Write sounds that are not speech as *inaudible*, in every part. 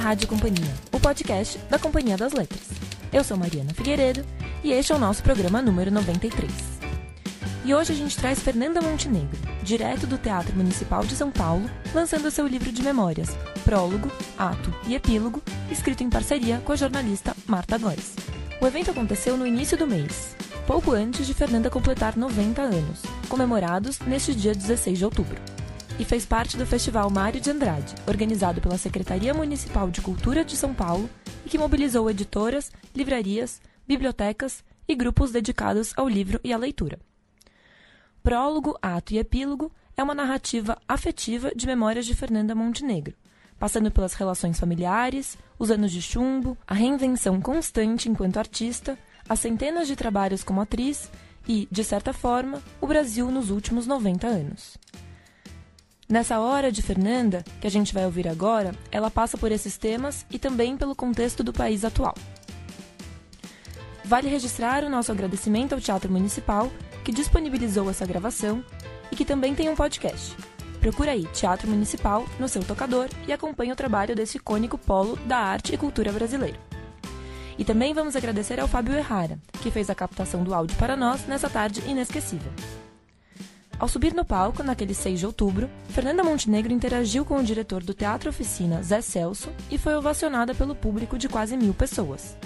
Rádio Companhia, o podcast da Companhia das Letras. Eu sou Mariana Figueiredo e este é o nosso programa número 93. E hoje a gente traz Fernanda Montenegro, direto do Teatro Municipal de São Paulo, lançando seu livro de memórias, Prólogo, Ato e Epílogo, escrito em parceria com a jornalista Marta Góes. O evento aconteceu no início do mês, pouco antes de Fernanda completar 90 anos, comemorados neste dia 16 de outubro e fez parte do Festival Mário de Andrade, organizado pela Secretaria Municipal de Cultura de São Paulo e que mobilizou editoras, livrarias, bibliotecas e grupos dedicados ao livro e à leitura. Prólogo, Ato e Epílogo é uma narrativa afetiva de memórias de Fernanda Montenegro, passando pelas relações familiares, os anos de chumbo, a reinvenção constante enquanto artista, as centenas de trabalhos como atriz e, de certa forma, o Brasil nos últimos 90 anos. Nessa hora de Fernanda, que a gente vai ouvir agora, ela passa por esses temas e também pelo contexto do país atual. Vale registrar o nosso agradecimento ao Teatro Municipal, que disponibilizou essa gravação e que também tem um podcast. Procura aí Teatro Municipal no seu tocador e acompanhe o trabalho desse icônico polo da arte e cultura brasileira. E também vamos agradecer ao Fábio Errara, que fez a captação do áudio para nós nessa tarde inesquecível. Ao subir no palco, naquele 6 de outubro, Fernanda Montenegro interagiu com o diretor do Teatro Oficina, Zé Celso, e foi ovacionada pelo público de quase mil pessoas.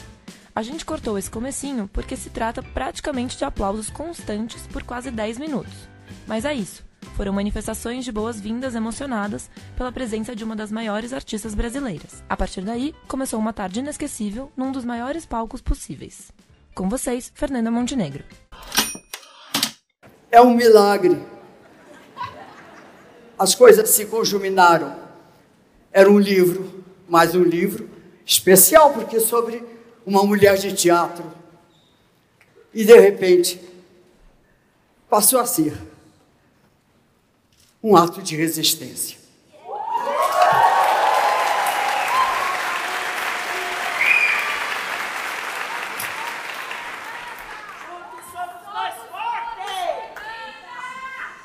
A gente cortou esse comecinho porque se trata praticamente de aplausos constantes por quase 10 minutos. Mas é isso, foram manifestações de boas-vindas emocionadas pela presença de uma das maiores artistas brasileiras. A partir daí, começou uma tarde inesquecível num dos maiores palcos possíveis. Com vocês, Fernanda Montenegro é um milagre. As coisas se conjuminaram. Era um livro, mais um livro, especial, porque sobre uma mulher de teatro. E de repente, passou a ser um ato de resistência.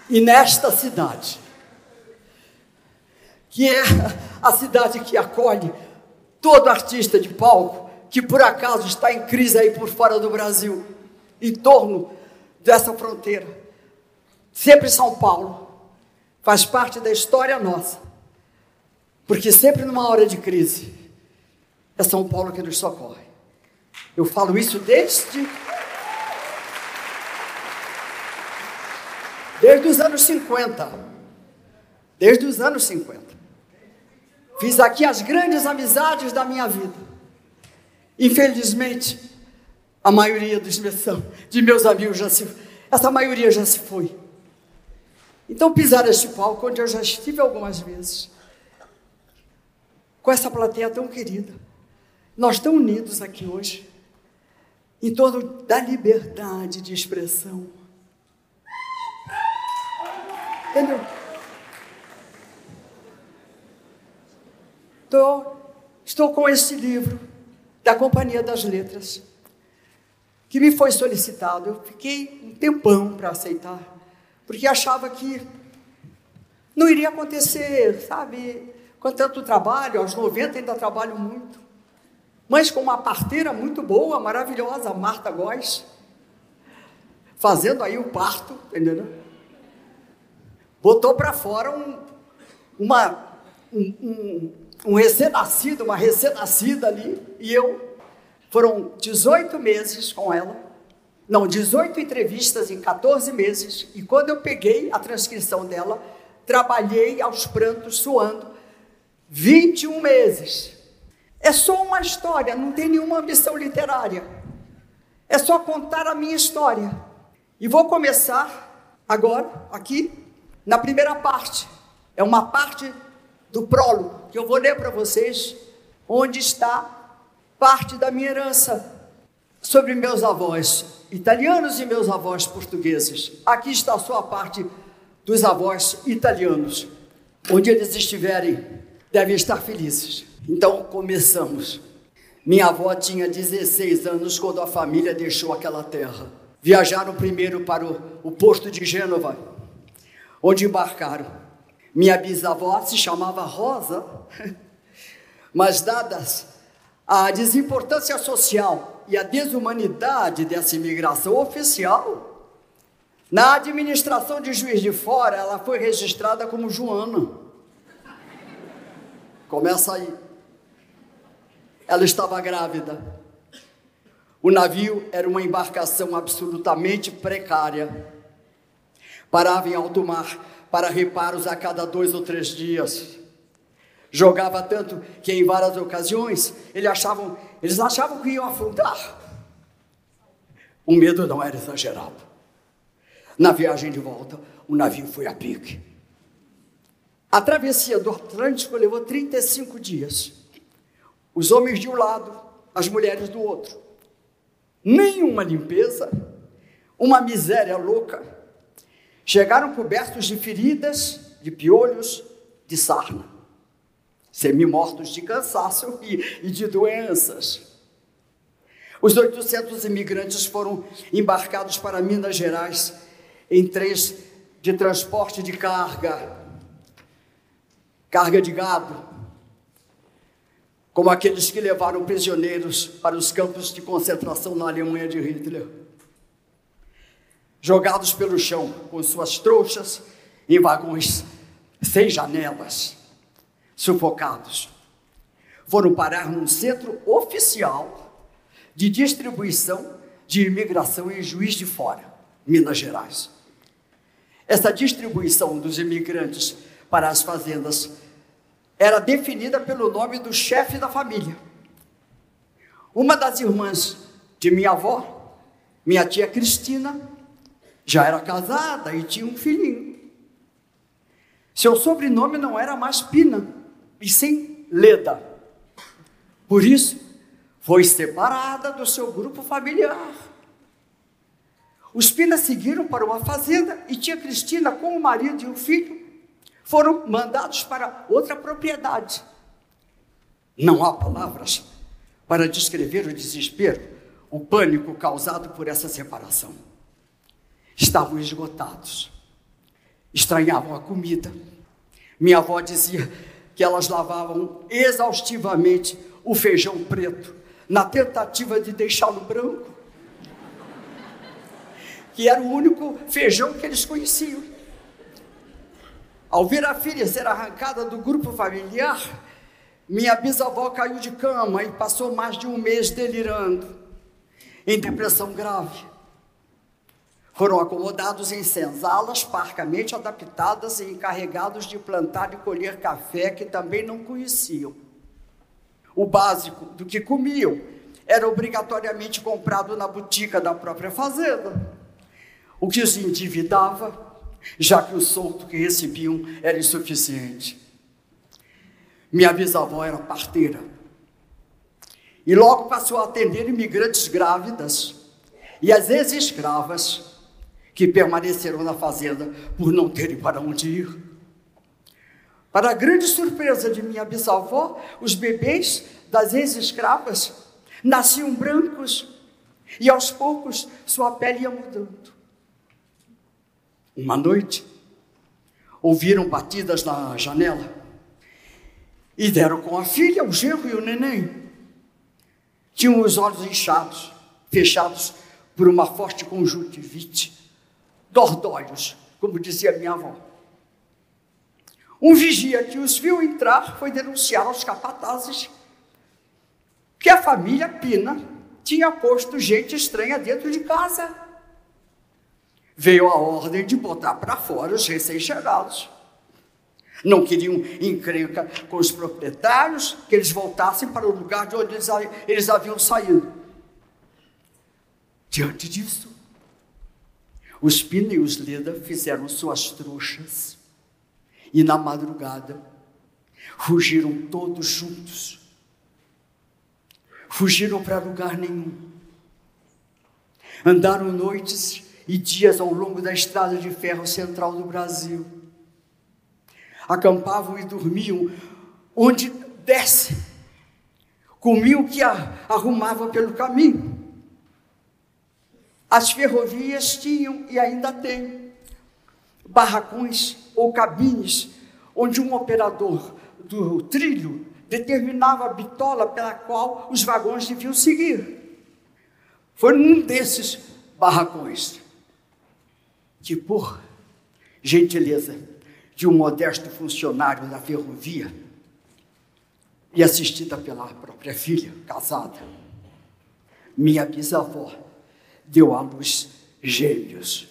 E nesta cidade, que é a cidade que acolhe todo artista de palco que por acaso está em crise aí por fora do Brasil, em torno dessa fronteira. Sempre São Paulo faz parte da história nossa, porque sempre numa hora de crise é São Paulo que nos socorre. Eu falo isso desde Desde os anos 50. Desde os anos 50. Fiz aqui as grandes amizades da minha vida. Infelizmente, a maioria dos meus, *laughs* de meus amigos já se essa maioria já se foi. Então pisar este palco onde eu já estive algumas vezes. Com essa plateia tão querida. Nós tão unidos aqui hoje em torno da liberdade de expressão Entendeu? Tô, estou com esse livro da Companhia das Letras, que me foi solicitado. Eu fiquei um tempão para aceitar, porque achava que não iria acontecer, sabe? Com tanto trabalho, aos 90 ainda trabalho muito. Mas com uma parteira muito boa, maravilhosa, Marta Góes, fazendo aí o parto, entendeu? Botou para fora um, uma, um, um, um recém-nascido, uma recém-nascida ali, e eu, foram 18 meses com ela, não, 18 entrevistas em 14 meses, e quando eu peguei a transcrição dela, trabalhei aos prantos, suando, 21 meses. É só uma história, não tem nenhuma ambição literária. É só contar a minha história. E vou começar agora, aqui, na primeira parte, é uma parte do prólogo que eu vou ler para vocês, onde está parte da minha herança sobre meus avós italianos e meus avós portugueses. Aqui está a sua parte dos avós italianos. Onde eles estiverem, devem estar felizes. Então, começamos. Minha avó tinha 16 anos quando a família deixou aquela terra. Viajaram primeiro para o, o posto de Gênova, onde embarcaram. Minha bisavó se chamava Rosa. *laughs* Mas, dadas a desimportância social e a desumanidade dessa imigração oficial, na administração de Juiz de Fora, ela foi registrada como Joana. Começa aí. Ela estava grávida. O navio era uma embarcação absolutamente precária. Parava em alto mar para reparos a cada dois ou três dias. Jogava tanto que em várias ocasiões eles achavam, eles achavam que iam afundar. O medo não era exagerado. Na viagem de volta, o navio foi a pique. A travessia do Atlântico levou 35 dias. Os homens de um lado, as mulheres do outro. Nenhuma limpeza, uma miséria louca. Chegaram cobertos de feridas, de piolhos, de sarna. Semi-mortos de cansaço *laughs* e, e de doenças. Os 800 imigrantes foram embarcados para Minas Gerais em três de transporte de carga, carga de gado, como aqueles que levaram prisioneiros para os campos de concentração na Alemanha de Hitler. Jogados pelo chão com suas trouxas em vagões sem janelas, sufocados. Foram parar num centro oficial de distribuição de imigração em Juiz de Fora, Minas Gerais. Essa distribuição dos imigrantes para as fazendas era definida pelo nome do chefe da família. Uma das irmãs de minha avó, minha tia Cristina, já era casada e tinha um filhinho. Seu sobrenome não era mais Pina, e sim Leda. Por isso, foi separada do seu grupo familiar. Os Pina seguiram para uma fazenda e tia Cristina, com o marido e o filho, foram mandados para outra propriedade. Não há palavras para descrever o desespero, o pânico causado por essa separação. Estavam esgotados, estranhavam a comida. Minha avó dizia que elas lavavam exaustivamente o feijão preto, na tentativa de deixá-lo branco, que era o único feijão que eles conheciam. Ao ver a filha ser arrancada do grupo familiar, minha bisavó caiu de cama e passou mais de um mês delirando, em depressão grave. Foram acomodados em senzalas parcamente adaptadas e encarregados de plantar e colher café que também não conheciam. O básico do que comiam era obrigatoriamente comprado na botica da própria fazenda, o que os endividava já que o solto que recebiam era insuficiente. Minha bisavó era parteira e logo passou a atender imigrantes grávidas e as ex-escravas que permaneceram na fazenda por não terem para onde ir. Para a grande surpresa de minha bisavó, os bebês das ex-escravas nasciam brancos e aos poucos sua pele ia mudando. Uma noite, ouviram batidas na janela e deram com a filha, o genro e o neném. Tinham os olhos inchados, fechados por uma forte conjuntivite, dordóios, como dizia minha avó. Um vigia que os viu entrar foi denunciar aos capatazes que a família Pina tinha posto gente estranha dentro de casa veio a ordem de botar para fora os recém-chegados. Não queriam encrenca com os proprietários, que eles voltassem para o lugar de onde eles, eles haviam saído. Diante disso, os Pina os Leda fizeram suas trouxas e na madrugada fugiram todos juntos. Fugiram para lugar nenhum. Andaram noites e dias ao longo da estrada de ferro central do Brasil. Acampavam e dormiam onde desce, comiam o que arrumava pelo caminho. As ferrovias tinham e ainda têm barracões ou cabines onde um operador do trilho determinava a bitola pela qual os vagões deviam seguir. Foi num desses barracões que, por gentileza de um modesto funcionário da ferrovia e assistida pela própria filha, casada, minha bisavó deu à luz gêmeos.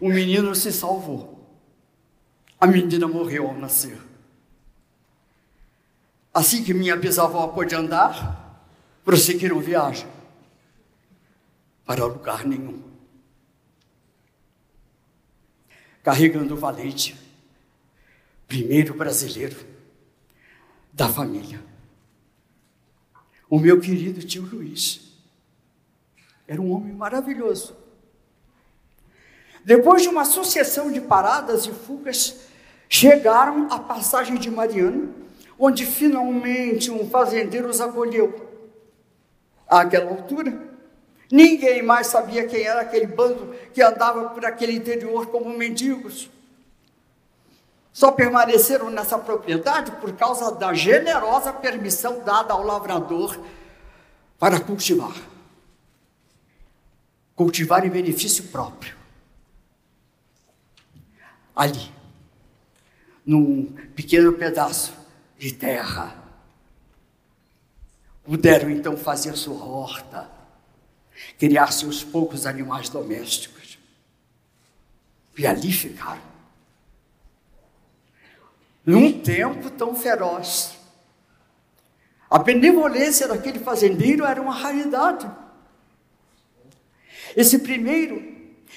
O menino se salvou. A menina morreu ao nascer. Assim que minha bisavó pôde andar, prosseguiram viagem para lugar nenhum. Carregando o valente, primeiro brasileiro da família. O meu querido tio Luiz. Era um homem maravilhoso. Depois de uma sucessão de paradas e fugas, chegaram à passagem de Mariano, onde finalmente um fazendeiro os acolheu. Àquela altura, ninguém mais sabia quem era aquele bando que andava por aquele interior como mendigos. Só permaneceram nessa propriedade por causa da generosa permissão dada ao lavrador para cultivar. Cultivar em benefício próprio. Ali, num pequeno pedaço de terra. Puderam então fazer sua horta, criar seus poucos animais domésticos. E ali ficaram. Num tempo tão feroz. A benevolência daquele fazendeiro era uma raridade. Esse primeiro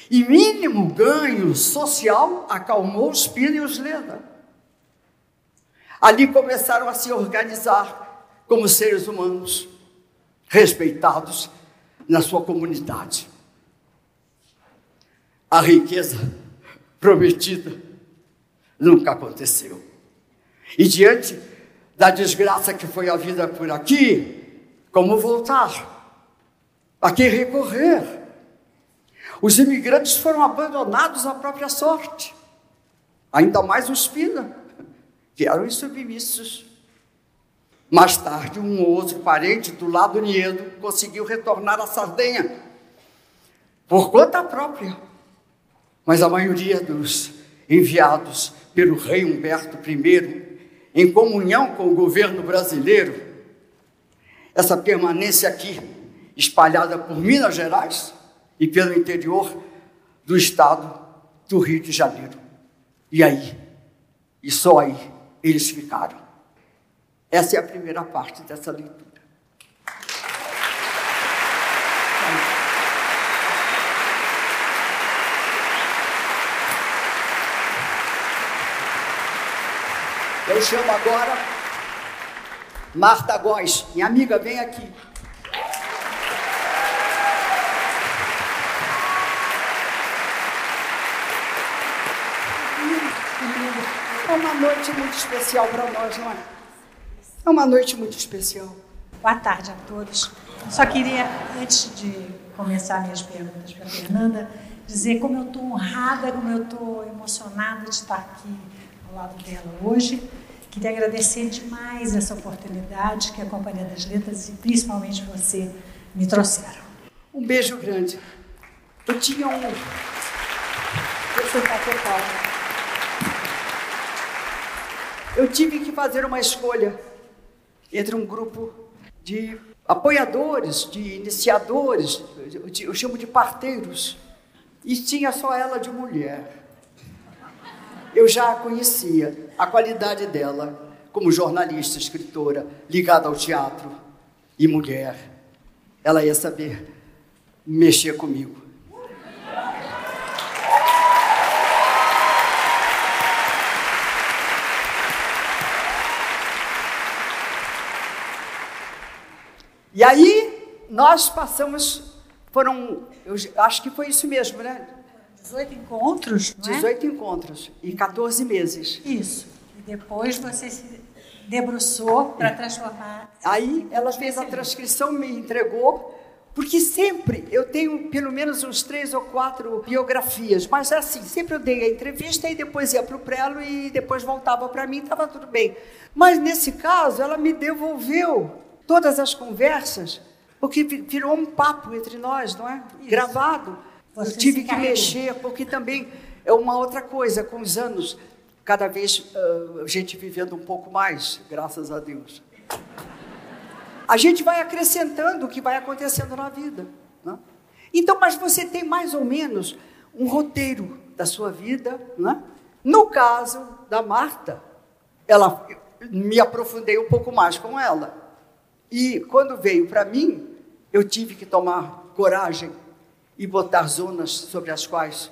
e mínimo ganho social acalmou os Pírios Leda. Ali começaram a se organizar como seres humanos, respeitados na sua comunidade. A riqueza prometida nunca aconteceu. E diante da desgraça que foi a vida por aqui, como voltar? A quem recorrer? Os imigrantes foram abandonados à própria sorte, ainda mais os Pina que eram insubmissos. Mais tarde, um ou outro parente do lado Niedo conseguiu retornar à Sardenha por conta própria. Mas a maioria dos enviados pelo rei Humberto I, em comunhão com o governo brasileiro, essa permanência aqui, espalhada por Minas Gerais e pelo interior do estado do Rio de Janeiro. E aí, e só aí, eles ficaram. Essa é a primeira parte dessa leitura. Eu chamo agora Marta Góes, minha amiga, vem aqui. É uma noite muito especial para nós, não é? É uma noite muito especial. Boa tarde a todos. Só queria, antes de começar minhas perguntas para a Fernanda, dizer como eu estou honrada, como eu estou emocionada de estar aqui ao lado dela hoje. Queria agradecer demais essa oportunidade que a Companhia das Letras e principalmente você me trouxeram. Um beijo grande. Eu tinha um. Eu total eu tive que fazer uma escolha entre um grupo de apoiadores, de iniciadores, eu chamo de parteiros, e tinha só ela de mulher. Eu já conhecia, a qualidade dela como jornalista, escritora, ligada ao teatro e mulher. Ela ia saber mexer comigo. E aí nós passamos, foram, eu acho que foi isso mesmo, né? 18 encontros, não é? 18 encontros e 14 meses. Isso. E depois você se debruçou para transformar. Aí ela fez a transcrição, me entregou Porque sempre eu tenho pelo menos uns três ou quatro biografias, mas assim, sempre eu dei a entrevista e depois ia para o prelo e depois voltava para mim, estava tudo bem. Mas nesse caso, ela me devolveu todas as conversas, porque virou um papo entre nós, não é? Isso. Gravado. Você eu tive que mexer, porque também é uma outra coisa, com os anos, cada vez uh, a gente vivendo um pouco mais, graças a Deus. A gente vai acrescentando o que vai acontecendo na vida. Né? Então, mas você tem mais ou menos um roteiro da sua vida. Né? No caso da Marta, ela me aprofundei um pouco mais com ela. E quando veio para mim, eu tive que tomar coragem e botar zonas sobre as quais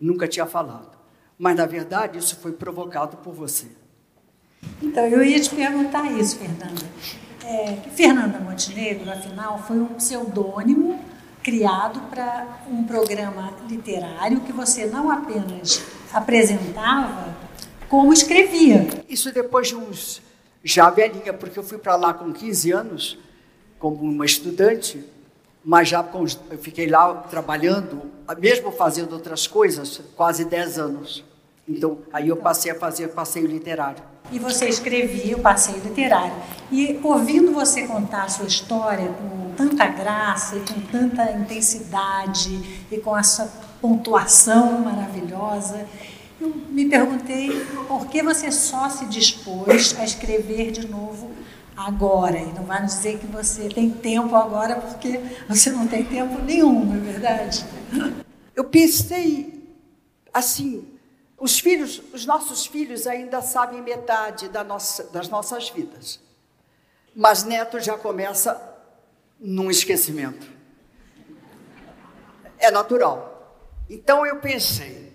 nunca tinha falado. Mas, na verdade, isso foi provocado por você. Então, eu ia te perguntar isso, Fernanda é, Fernanda Montenegro, afinal, foi um pseudônimo criado para um programa literário que você não apenas apresentava, como escrevia. Isso depois de uns. Já velhinha, porque eu fui para lá com 15 anos, como uma estudante, mas já eu fiquei lá trabalhando, mesmo fazendo outras coisas, quase 10 anos. Então, aí eu passei a fazer passeio literário e você escrevia o passeio literário. E ouvindo você contar a sua história com tanta graça e com tanta intensidade e com essa pontuação maravilhosa, eu me perguntei por que você só se dispôs a escrever de novo agora. E não vai nos dizer que você tem tempo agora, porque você não tem tempo nenhum, não é verdade? Eu pensei assim, os filhos, os nossos filhos ainda sabem metade da nossa, das nossas vidas. Mas neto já começa num esquecimento. É natural. Então eu pensei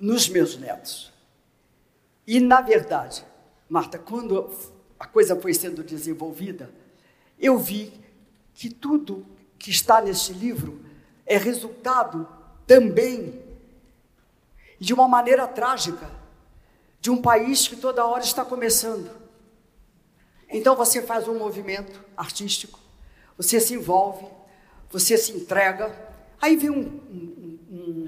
nos meus netos. E na verdade, Marta, quando a coisa foi sendo desenvolvida, eu vi que tudo que está neste livro é resultado também de uma maneira trágica, de um país que toda hora está começando. Então você faz um movimento artístico, você se envolve, você se entrega, aí vem um, um, um,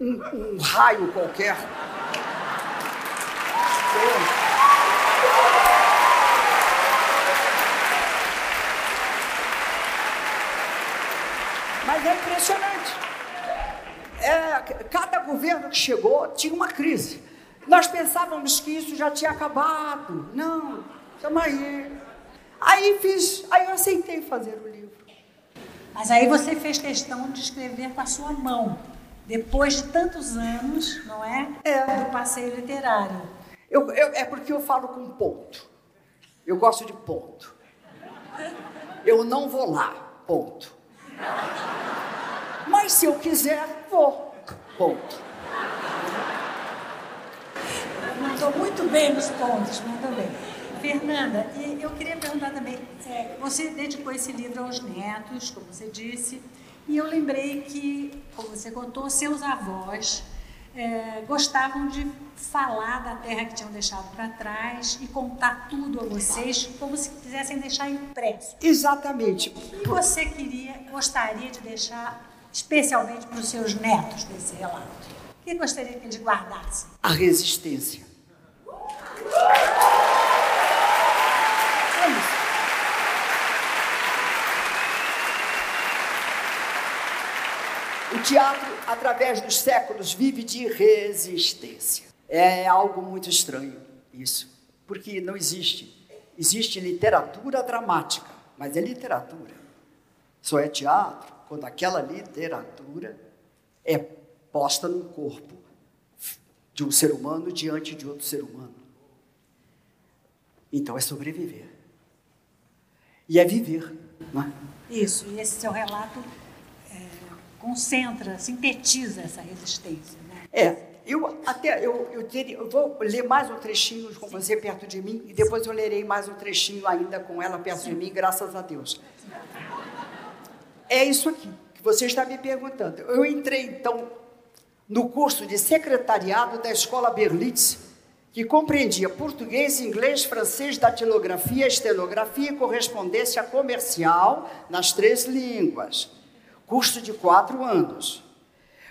um raio qualquer. Mas é impressionante é, cada governo que chegou tinha uma crise. Nós pensávamos que isso já tinha acabado. Não, estamos aí. Aí fiz, aí eu aceitei fazer o livro. Mas aí você fez questão de escrever com a sua mão, depois de tantos anos, não é? É. Do passeio literário. Eu, eu, é porque eu falo com ponto. Eu gosto de ponto. Eu não vou lá, ponto. Mas se eu quiser, vou. Ponto. Mandou muito bem nos pontos, mandou bem. Fernanda, eu queria perguntar também, é, você dedicou esse livro aos netos, como você disse, e eu lembrei que, como você contou, seus avós é, gostavam de falar da terra que tinham deixado para trás e contar tudo a vocês, como se quisessem deixar impresso. Exatamente. E você queria, gostaria de deixar especialmente para os seus netos desse relato? O que gostaria que eles guardassem? A resistência. O teatro, através dos séculos, vive de resistência. É algo muito estranho isso, porque não existe. Existe literatura dramática, mas é literatura. Só é teatro quando aquela literatura é posta no corpo de um ser humano diante de outro ser humano. Então é sobreviver. E é viver, não é? Isso, e esse seu relato concentra, sintetiza essa resistência. Né? É, eu até eu, eu, teria, eu vou ler mais um trechinho com Sim. você perto de mim e depois eu lerei mais um trechinho ainda com ela perto Sim. de mim, graças a Deus. É isso aqui que você está me perguntando. Eu entrei, então, no curso de secretariado da Escola Berlitz, que compreendia português, inglês, francês, datilografia, estenografia e correspondência comercial nas três línguas. Curso de quatro anos.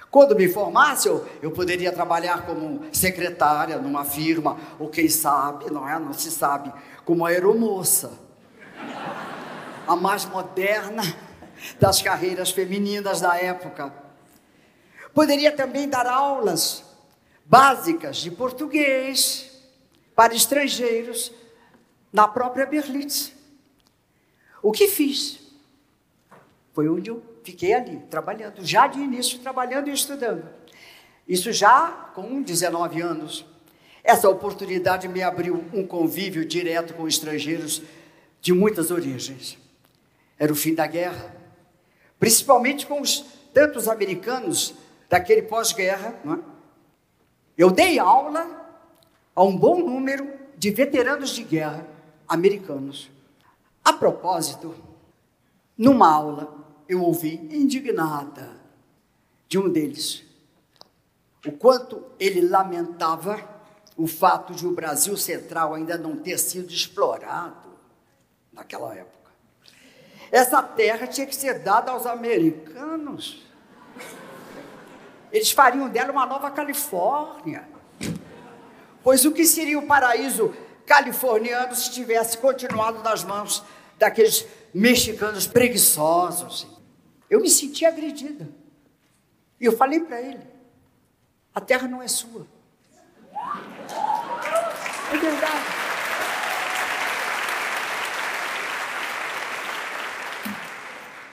Quando me formasse, eu, eu poderia trabalhar como secretária numa firma, ou quem sabe, não é? Não se sabe, como aeromoça. A mais moderna das carreiras femininas da época. Poderia também dar aulas básicas de português para estrangeiros na própria Berlitz. O que fiz? Foi onde eu fiquei ali, trabalhando, já de início trabalhando e estudando. Isso já com 19 anos. Essa oportunidade me abriu um convívio direto com estrangeiros de muitas origens. Era o fim da guerra, principalmente com os tantos americanos daquele pós-guerra, é? Eu dei aula a um bom número de veteranos de guerra americanos. A propósito, numa aula, eu ouvi indignada de um deles o quanto ele lamentava o fato de o Brasil Central ainda não ter sido explorado naquela época. Essa terra tinha que ser dada aos americanos. Eles fariam dela uma nova Califórnia. Pois o que seria o paraíso californiano se tivesse continuado nas mãos daqueles mexicanos preguiçosos? Eu me senti agredida. E eu falei para ele: a terra não é sua. É verdade.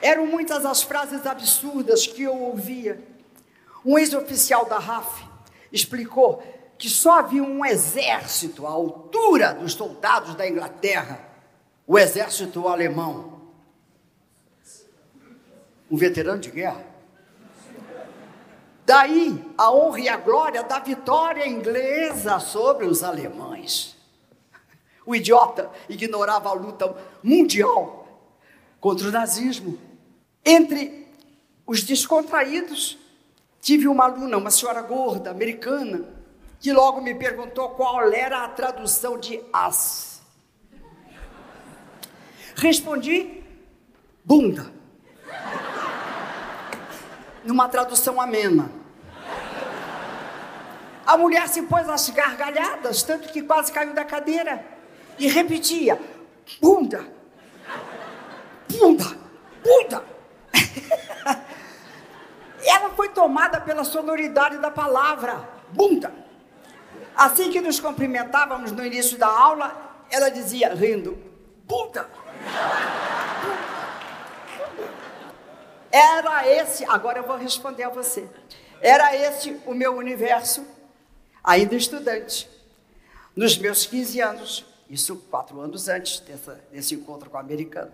Eram muitas as frases absurdas que eu ouvia um ex-oficial da RAF explicou que só havia um exército à altura dos soldados da Inglaterra, o exército alemão. Um veterano de guerra. Daí a honra e a glória da vitória inglesa sobre os alemães. O idiota ignorava a luta mundial contra o nazismo. Entre os descontraídos, Tive uma aluna, uma senhora gorda, americana, que logo me perguntou qual era a tradução de as. Respondi, bunda. Numa tradução amena. A mulher se pôs às gargalhadas, tanto que quase caiu da cadeira. E repetia: bunda, bunda, bunda. *laughs* Ela foi tomada pela sonoridade da palavra, bunda. Assim que nos cumprimentávamos no início da aula, ela dizia, rindo, bunda. Era esse, agora eu vou responder a você. Era esse o meu universo, ainda estudante. Nos meus 15 anos, isso quatro anos antes dessa, desse encontro com o americano.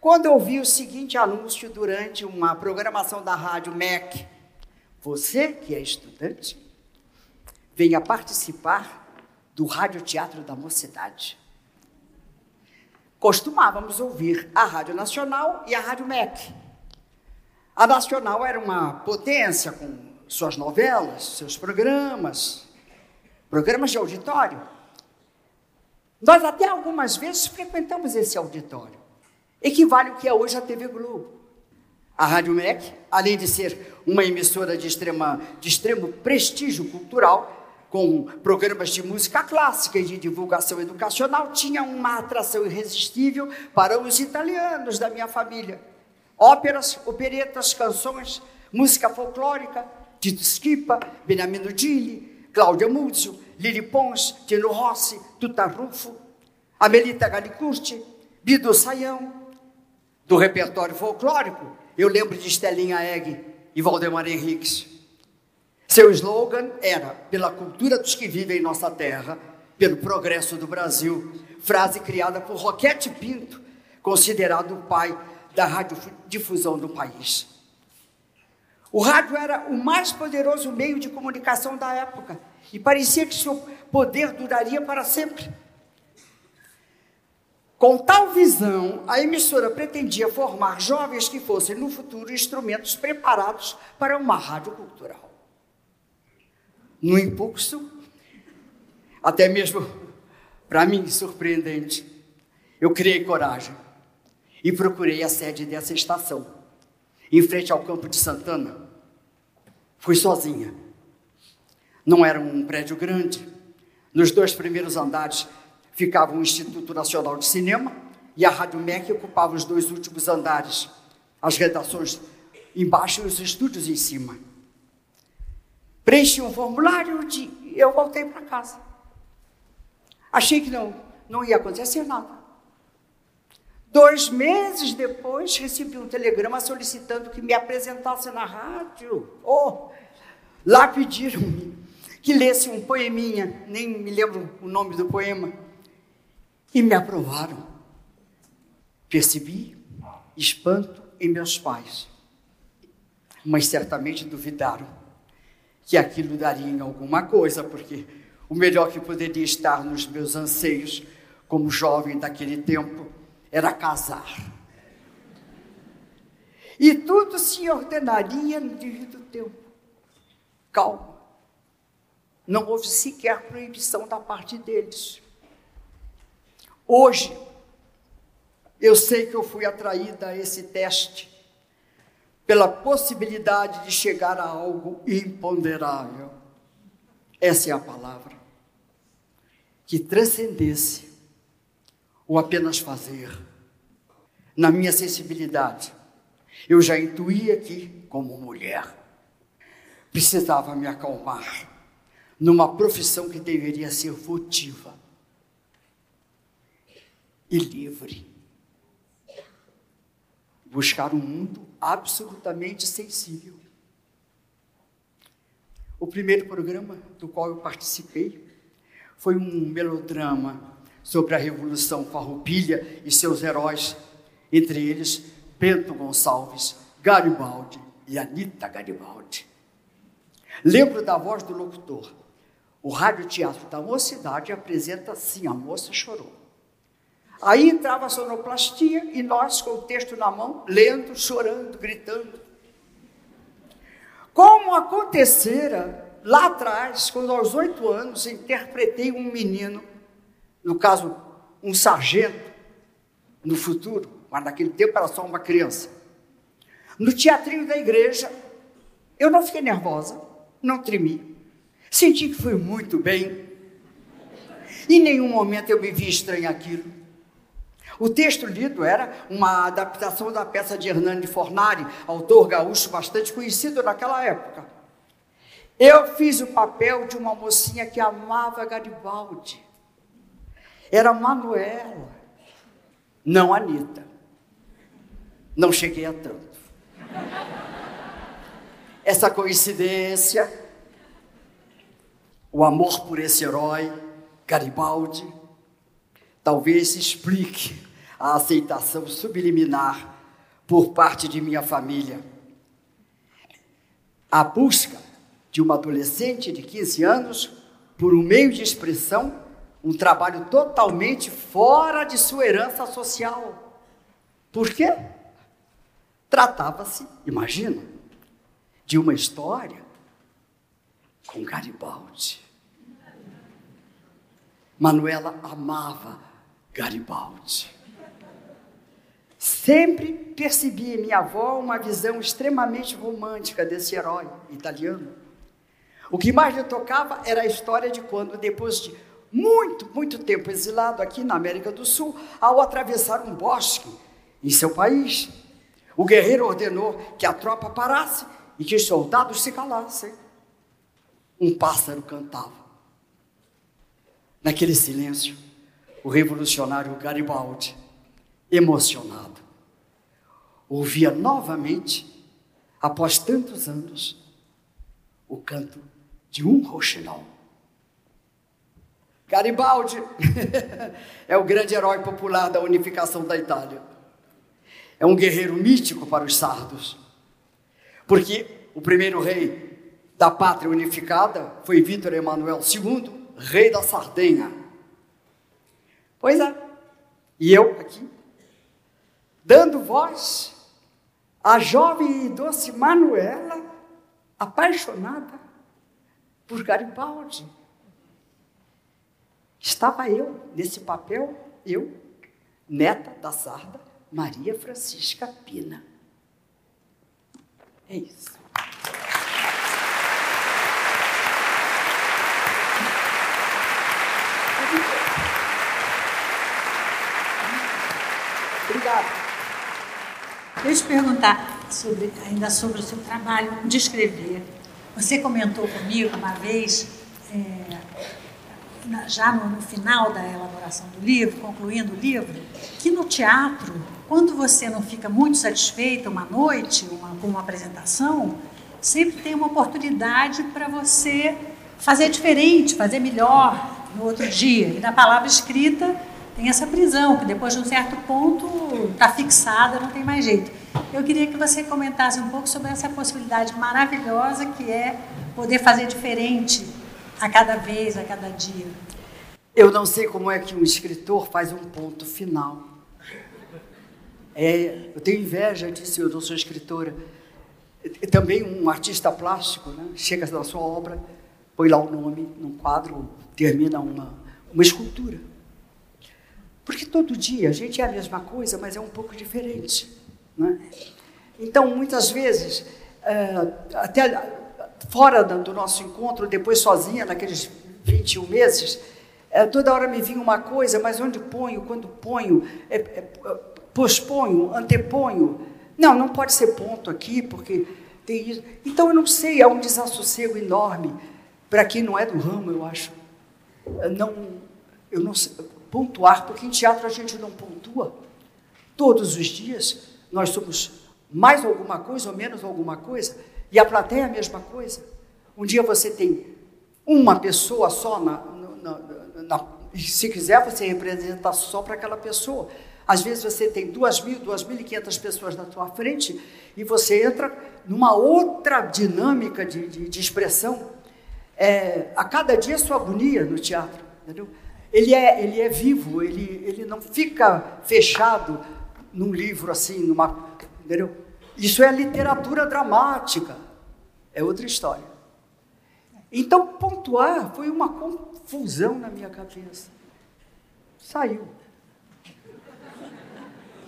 Quando eu vi o seguinte anúncio durante uma programação da rádio MEC, você que é estudante, venha participar do Radioteatro da Mocidade. Costumávamos ouvir a Rádio Nacional e a Rádio MEC. A Nacional era uma potência com suas novelas, seus programas, programas de auditório. Nós até algumas vezes frequentamos esse auditório equivale ao que é hoje a TV Globo. A Rádio MEC, além de ser uma emissora de, extrema, de extremo prestígio cultural, com programas de música clássica e de divulgação educacional, tinha uma atração irresistível para os italianos da minha família. Óperas, operetas, canções, música folclórica, Tito Schipa, Beniamino Gilli, Cláudia Muzio, Lili Pons, Tino Rossi, Tuta Rufo, Amelita Galicusti, Bido Saião, do repertório folclórico, eu lembro de Estelinha Egg e Valdemar Henriques. Seu slogan era: pela cultura dos que vivem em nossa terra, pelo progresso do Brasil. Frase criada por Roquete Pinto, considerado o pai da radiodifusão do país. O rádio era o mais poderoso meio de comunicação da época e parecia que seu poder duraria para sempre. Com tal visão, a emissora pretendia formar jovens que fossem, no futuro, instrumentos preparados para uma rádio cultural. No impulso, Até mesmo para mim, surpreendente, eu criei coragem e procurei a sede dessa estação, em frente ao campo de Santana. Fui sozinha. Não era um prédio grande. Nos dois primeiros andares ficava o Instituto Nacional de Cinema e a Rádio MEC ocupava os dois últimos andares, as redações embaixo e os estúdios em cima. Preenchi um formulário e eu voltei para casa. Achei que não, não ia acontecer nada. Dois meses depois, recebi um telegrama solicitando que me apresentasse na rádio. Oh, lá pediram-me que lesse um poeminha, nem me lembro o nome do poema, e me aprovaram. Percebi espanto em meus pais, mas certamente duvidaram que aquilo daria em alguma coisa, porque o melhor que poderia estar nos meus anseios como jovem daquele tempo era casar. E tudo se ordenaria no devido tempo. Calma. Não houve sequer proibição da parte deles. Hoje, eu sei que eu fui atraída a esse teste pela possibilidade de chegar a algo imponderável. Essa é a palavra que transcendesse o apenas fazer. Na minha sensibilidade, eu já intuía que, como mulher, precisava me acalmar numa profissão que deveria ser votiva e livre. Buscar um mundo absolutamente sensível. O primeiro programa do qual eu participei foi um melodrama sobre a Revolução Farroupilha e seus heróis, entre eles Bento Gonçalves, Garibaldi e Anita Garibaldi. Lembro da voz do locutor. O Rádio Teatro da Mocidade apresenta assim: A Moça Chorou. Aí entrava a sonoplastia e nós, com o texto na mão, lendo, chorando, gritando. Como acontecera lá atrás, quando aos oito anos interpretei um menino, no caso, um sargento, no futuro, mas naquele tempo era só uma criança. No teatrinho da igreja, eu não fiquei nervosa, não tremi. Senti que fui muito bem. Em nenhum momento eu me vi estranho aquilo. O texto lido era uma adaptação da peça de Hernani Fornari, autor gaúcho bastante conhecido naquela época. Eu fiz o papel de uma mocinha que amava Garibaldi. Era Manuela, não Anitta. Não cheguei a tanto. Essa coincidência, o amor por esse herói, Garibaldi, talvez explique a aceitação subliminar por parte de minha família. A busca de uma adolescente de 15 anos por um meio de expressão, um trabalho totalmente fora de sua herança social. Por quê? Tratava-se, imagina, de uma história com Garibaldi. Manuela amava Garibaldi. Sempre percebi em minha avó uma visão extremamente romântica desse herói italiano. O que mais lhe tocava era a história de quando, depois de muito, muito tempo exilado aqui na América do Sul, ao atravessar um bosque em seu país, o guerreiro ordenou que a tropa parasse e que os soldados se calassem. Um pássaro cantava. Naquele silêncio, o revolucionário Garibaldi, emocionado, ouvia novamente, após tantos anos, o canto de um roxinol. Garibaldi *laughs* é o grande herói popular da unificação da Itália. É um guerreiro mítico para os sardos, porque o primeiro rei da pátria unificada foi Vítor Emanuel II, rei da Sardenha. Pois é, e eu aqui, dando voz à jovem e doce Manuela, apaixonada por Garibaldi. Estava eu nesse papel, eu, neta da sarda Maria Francisca Pina. É isso. Obrigada. Deixa eu perguntar sobre, ainda sobre o seu trabalho de escrever. Você comentou comigo uma vez, é, já no, no, final da elaboração do livro, concluindo o livro, que no teatro, quando você não fica muito satisfeita uma noite uma, com uma apresentação, sempre tem uma oportunidade para você fazer diferente, fazer melhor no outro dia. E na palavra escrita tem essa prisão, que depois de um certo ponto está fixada, não tem mais jeito. Eu queria que você comentasse um pouco sobre essa possibilidade maravilhosa que é poder fazer diferente a cada vez, a cada dia. Eu não sei como é que um escritor faz um ponto final. É, eu tenho inveja disso, eu não sou escritora. Também um artista plástico, né? chega na sua obra, põe lá o nome num quadro, termina uma, uma escultura. Porque todo dia a gente é a mesma coisa, mas é um pouco diferente. Né? Então, muitas vezes, é, até fora do nosso encontro, depois sozinha, naqueles 21 meses, é, toda hora me vinha uma coisa, mas onde ponho, quando ponho, é, é, posponho, anteponho. Não, não pode ser ponto aqui, porque tem isso. Então, eu não sei, é um desassossego enorme. Para quem não é do ramo, eu acho. Não, eu não sei, pontuar, porque em teatro a gente não pontua. Todos os dias nós somos mais alguma coisa ou menos alguma coisa, e a plateia é a mesma coisa. Um dia você tem uma pessoa só na, na, na, na se quiser você representa só para aquela pessoa. Às vezes você tem duas mil, duas mil e quinhentas pessoas na sua frente e você entra numa outra dinâmica de, de, de expressão. É, a cada dia sua agonia no teatro, entendeu? Ele é, ele é vivo, ele, ele não fica fechado num livro assim, numa. Entendeu? Isso é literatura dramática, é outra história. Então, pontuar foi uma confusão na minha cabeça. Saiu.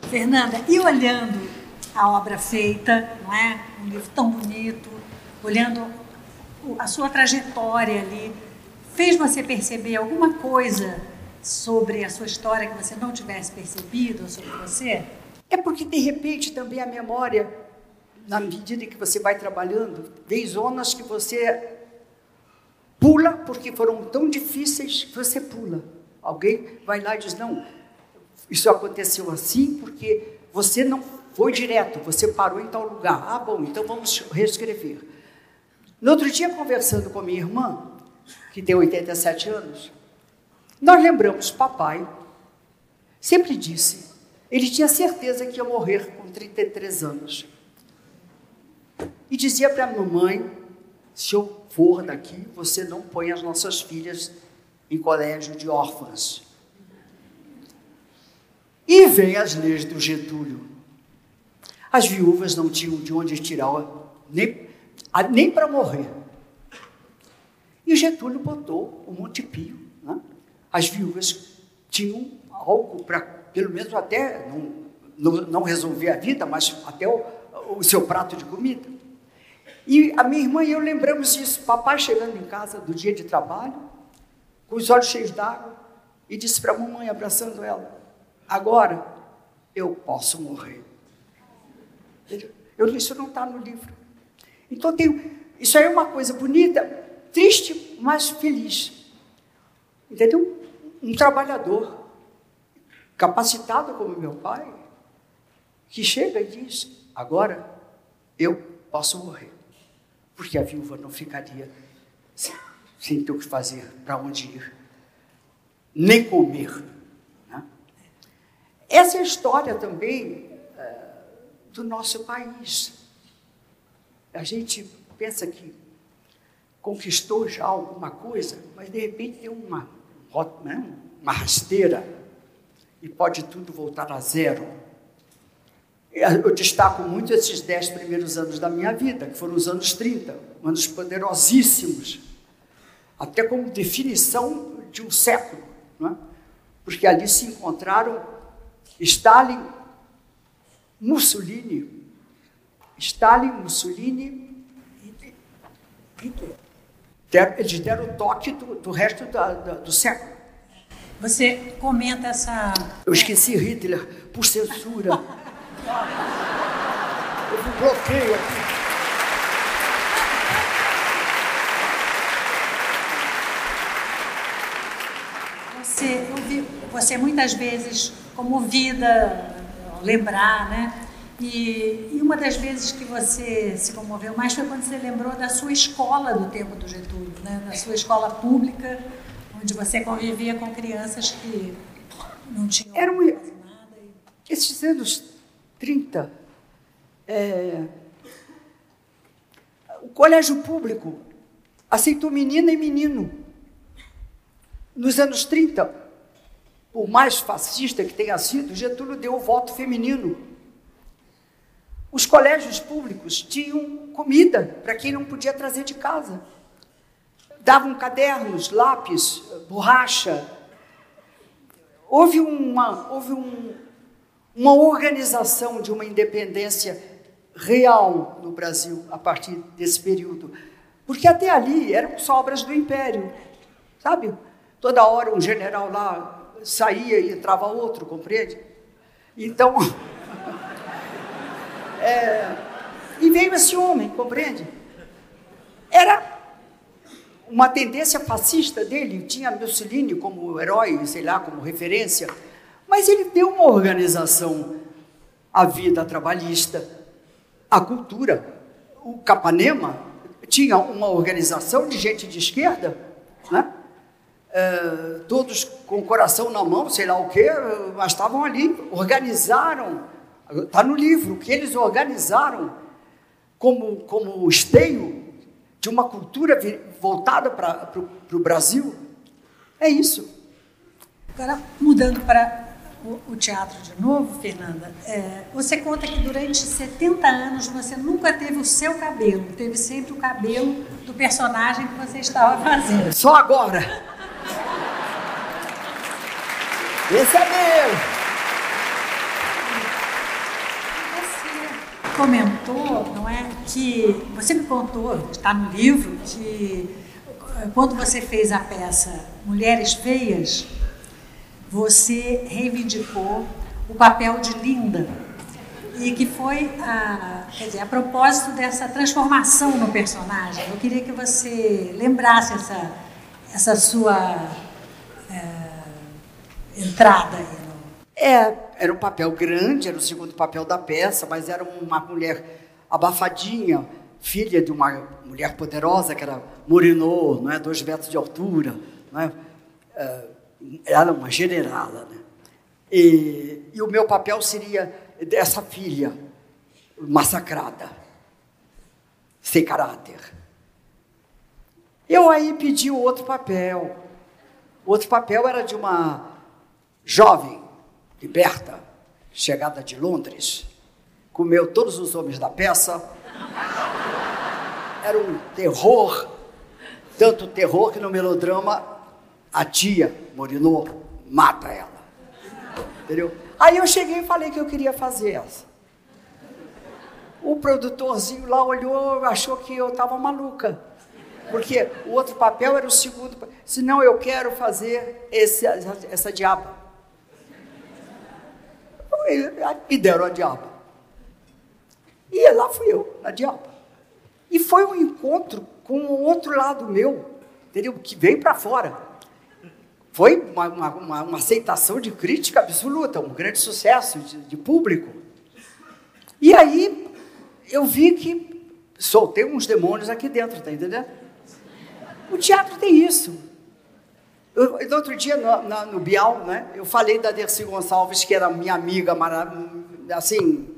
Fernanda, e olhando a obra feita, não é? Um livro tão bonito, olhando a sua trajetória ali, fez você perceber alguma coisa sobre a sua história que você não tivesse percebido sobre você? É porque, de repente, também a memória, na medida que você vai trabalhando, vem zonas que você pula porque foram tão difíceis que você pula. Alguém vai lá e diz: Não, isso aconteceu assim porque você não foi direto, você parou em tal lugar. Ah, bom, então vamos reescrever. No outro dia, conversando com minha irmã, que tem 87 anos, nós lembramos, papai sempre disse, ele tinha certeza que ia morrer com 33 anos. E dizia para a mamãe: se eu for daqui, você não põe as nossas filhas em colégio de órfãs. E vem as leis do Getúlio. As viúvas não tinham de onde tirar nem, nem para morrer. E Getúlio botou o Montepio. Né? As viúvas tinham algo para, pelo menos até, não, não, não, resolver a vida, mas até o, o seu prato de comida. E a minha irmã e eu lembramos disso. Papai chegando em casa do dia de trabalho, com os olhos cheios d'água, e disse para a mamãe, abraçando ela: Agora eu posso morrer. Eu Isso não está no livro. Então, tem, isso aí é uma coisa bonita, triste, mas feliz. Entendeu? Um trabalhador capacitado como meu pai, que chega e diz: agora eu posso morrer, porque a viúva não ficaria sem, sem ter o que fazer, para onde ir, nem comer. Né? Essa é a história também é, do nosso país. A gente pensa que conquistou já alguma coisa, mas de repente tem uma, né, uma rasteira e pode tudo voltar a zero. Eu destaco muito esses dez primeiros anos da minha vida, que foram os anos 30, anos poderosíssimos, até como definição de um século. é? porque ali se encontraram Stalin, Mussolini, Stalin, Mussolini e Hitler. Eles deram o toque do, do resto da, da, do século. Você comenta essa. Eu esqueci Hitler por censura. *laughs* Houve um bloqueio aqui. Você, você muitas vezes comovida, lembrar, né? E, e, uma das vezes que você se comoveu mais foi quando você lembrou da sua escola do tempo do Getúlio, né? da sua escola pública, onde você convivia com crianças que não tinham Era um, nada. E... Esses anos 30, é, o colégio público aceitou menina e menino. Nos anos 30, por mais fascista que tenha sido, Getúlio deu o voto feminino os colégios públicos tinham comida para quem não podia trazer de casa. Davam cadernos, lápis, borracha. Houve uma, houve um, uma organização de uma independência real no Brasil a partir desse período. Porque até ali eram só obras do Império, sabe? Toda hora um general lá saía e entrava outro, compreende? Então, *laughs* É, e veio esse homem, compreende? Era uma tendência fascista dele, tinha Mussolini como herói, sei lá, como referência, mas ele deu uma organização à vida trabalhista, à cultura. O Capanema tinha uma organização de gente de esquerda, né? É, todos com o coração na mão, sei lá o quê, mas estavam ali, organizaram Está no livro que eles organizaram como, como esteio de uma cultura voltada para o Brasil. É isso. Agora, mudando para o, o teatro de novo, Fernanda, é, você conta que durante 70 anos você nunca teve o seu cabelo, teve sempre o cabelo do personagem que você estava fazendo. Só agora. Esse é meu. comentou, não é, que você me contou, está no livro, que eh, quando você fez a peça Mulheres Feias, você reivindicou o papel de Linda e que foi a, quer dizer, a propósito dessa transformação no personagem. Eu queria que você lembrasse essa, essa sua é, entrada aí. No... É, era um papel grande, era o segundo papel da peça, mas era uma mulher abafadinha, filha de uma mulher poderosa, que era Morinô, não é? dois metros de altura, não é? é era uma generala. Né? E, e o meu papel seria dessa filha massacrada, sem caráter. Eu aí pedi outro papel. O outro papel era de uma jovem liberta, chegada de Londres, comeu todos os homens da peça. Era um terror, tanto terror que no melodrama a tia Morinô mata ela. Entendeu? Aí eu cheguei e falei que eu queria fazer essa. O produtorzinho lá olhou, achou que eu estava maluca. Porque o outro papel era o segundo. Senão eu quero fazer esse, essa, essa diaba me deram a diaba. E lá fui eu, na diaba. E foi um encontro com o outro lado meu, entendeu? Que veio para fora. Foi uma, uma, uma, aceitação de crítica absoluta, um grande sucesso de, de público. E aí eu vi que soltei uns demônios aqui dentro, tá entendendo? O teatro tem isso. Eu, no outro dia, no, no, no, Bial, né, eu falei da Dercy Gonçalves, que era minha amiga, assim,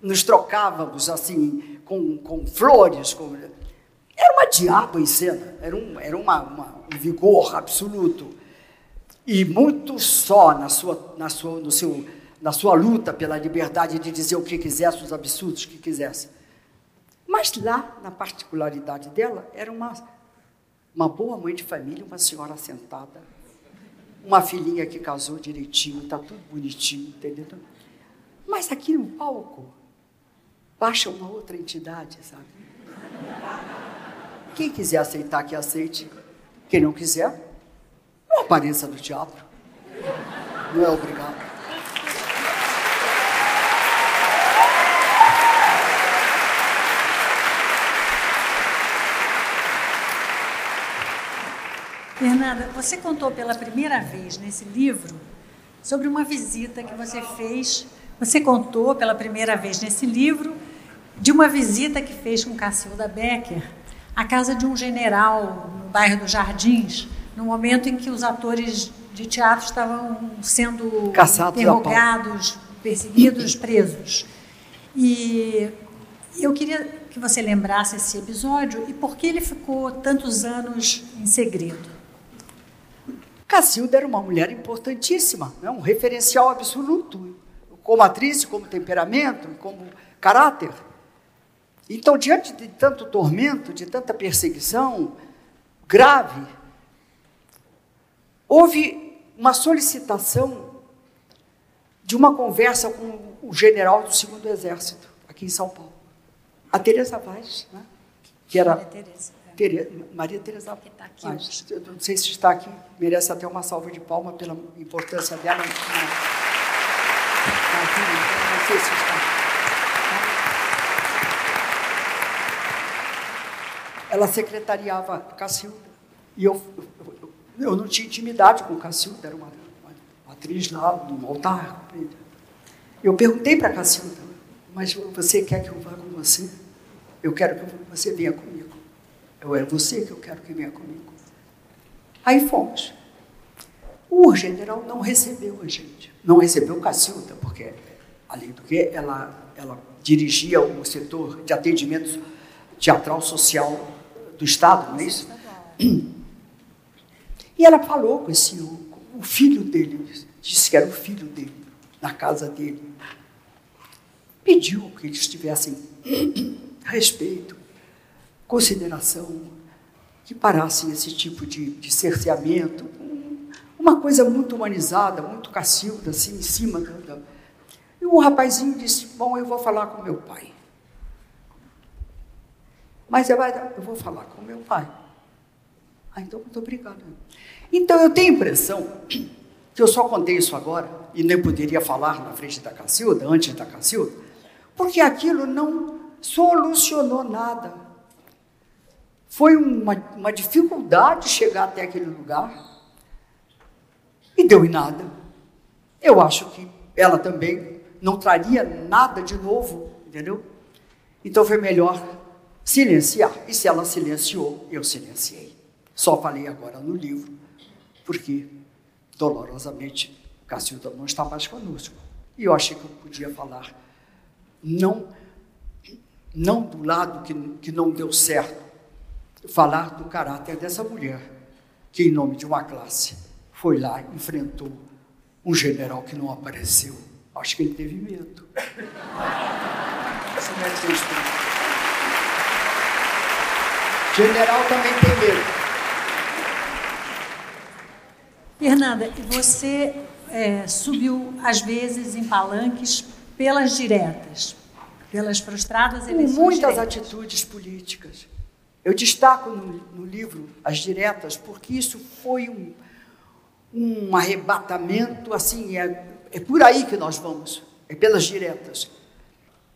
nos trocávamos, assim, com, com flores. Com... Era uma diaba em cena, era, um, era uma, uma, um vigor absoluto. E muito só na sua, na, sua, no seu, na sua luta pela liberdade de dizer o que quisesse, os absurdos que quisesse. Mas lá, na particularidade dela, era uma uma boa mãe de família, uma senhora sentada, uma filhinha que casou direitinho, está tudo bonitinho, entendeu? Mas aqui no palco, baixa uma outra entidade, sabe? Quem quiser aceitar, que aceite. Quem não quiser, não apareça no teatro. Não é obrigado. Fernanda, você contou pela primeira vez nesse livro sobre uma visita que você fez. Você contou pela primeira vez nesse livro de uma visita que fez com Cacilda Becker à casa de um general no bairro dos Jardins, no momento em que os atores de teatro estavam sendo Caçados interrogados, perseguidos, presos. E eu queria que você lembrasse esse episódio e por que ele ficou tantos anos em segredo. Cacilda era uma mulher importantíssima, né? um referencial absoluto, como atriz, como temperamento, como caráter. Então, diante de tanto tormento, de tanta perseguição grave, houve uma solicitação de uma conversa com o general do segundo exército, aqui em São Paulo, a Teresa Vaz, né? que era Tere, Maria Teresa que está aqui mas, Eu não sei se está aqui, merece até uma salva de palmas pela importância dela. Está aqui, não sei se está. Ela secretariava Cacilda. E eu, eu, eu não tinha intimidade com Cacilda, era uma, uma, uma atriz lá no altar. Eu perguntei para Cacilda, mas você quer que eu vá com você? Eu quero que você venha comigo. Eu, é você que eu quero que venha comigo. Aí fomos. O general não recebeu a gente. Não recebeu Cacilda, porque, além do que, ela, ela dirigia o setor de atendimento teatral social do Estado, não é isso? *clears throat* E ela falou com esse o, o filho dele, disse que era o filho dele, na casa dele. Pediu que eles tivessem *clears throat* respeito, consideração, que parassem esse tipo de, de cerceamento, uma coisa muito humanizada, muito cacilda, assim, em cima E o rapazinho disse: Bom, eu vou falar com meu pai. Mas eu, eu vou falar com meu pai. Ah, então muito obrigada. Então eu tenho a impressão *clears throat* que eu só contei isso agora, e nem poderia falar na frente da Cacilda, antes da Cacilda, porque aquilo não solucionou nada. Foi uma, uma dificuldade chegar até aquele lugar. E deu em nada. Eu acho que ela também não traria nada de novo, entendeu? Então foi melhor silenciar. E se ela silenciou, eu silenciei. Só falei agora no livro, porque dolorosamente Cacilda não está mais conosco. E eu achei que eu podia falar, não, não do lado que, que não deu certo, falar do caráter dessa mulher, que, em nome de uma classe, foi lá e enfrentou um general que não apareceu. Acho que ele teve medo. *laughs* Isso não é. General também tem medo. Fernanda, você é, subiu às vezes em palanques pelas diretas, pelas frustradas eleições. Com muitas diretas. atitudes políticas. Eu destaco no, no livro as diretas, porque isso foi um, um arrebatamento, assim, é, é por aí que nós vamos, é pelas diretas.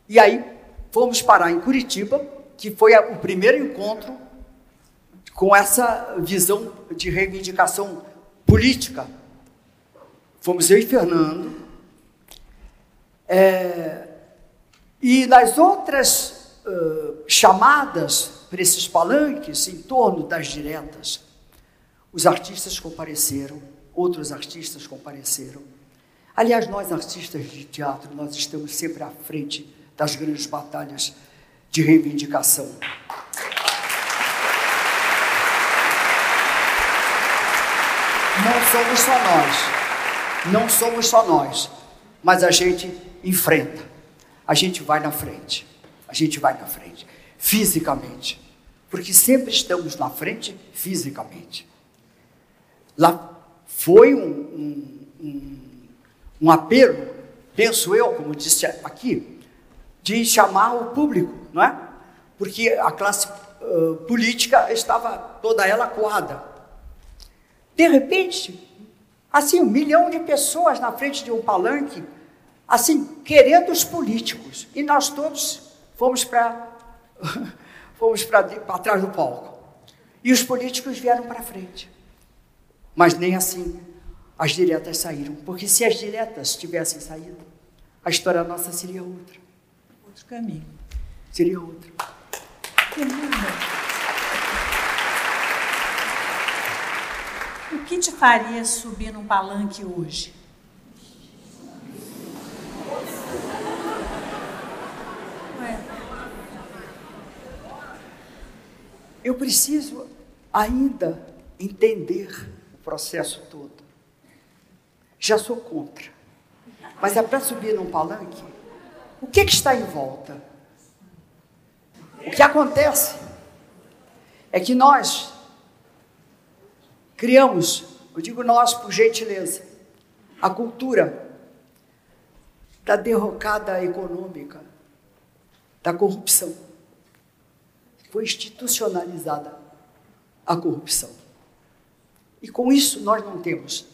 E aí fomos parar em Curitiba, que foi o primeiro encontro com essa visão de reivindicação política. Fomos eu e Fernando. É, e nas outras uh, chamadas para esses palanques em torno das diretas. Os artistas compareceram, outros artistas compareceram. Aliás, nós artistas de teatro, nós estamos sempre à frente das grandes batalhas de reivindicação. Não somos só nós, não somos só nós, mas a gente enfrenta, a gente vai na frente, a gente vai na frente, fisicamente porque sempre estamos na frente fisicamente. Lá foi um, um, um, um apelo, penso eu, como disse aqui, de chamar o público, não é? Porque a classe uh, política estava toda ela coada. De repente, assim, um milhão de pessoas na frente de um palanque, assim, querendo os políticos. E nós todos fomos para *laughs* fomos para trás do palco. E os políticos vieram para frente. Mas nem assim as diretas saíram. Porque se as diretas tivessem saído, a história nossa seria outra. Outro caminho. Seria outra. O que te faria subir num palanque hoje? Eu preciso ainda entender o processo todo. Já sou contra. Mas é para subir num palanque. O que, que está em volta? O que acontece é que nós criamos, eu digo nós por gentileza, a cultura da derrocada econômica, da corrupção foi institucionalizada a corrupção. E com isso nós não temos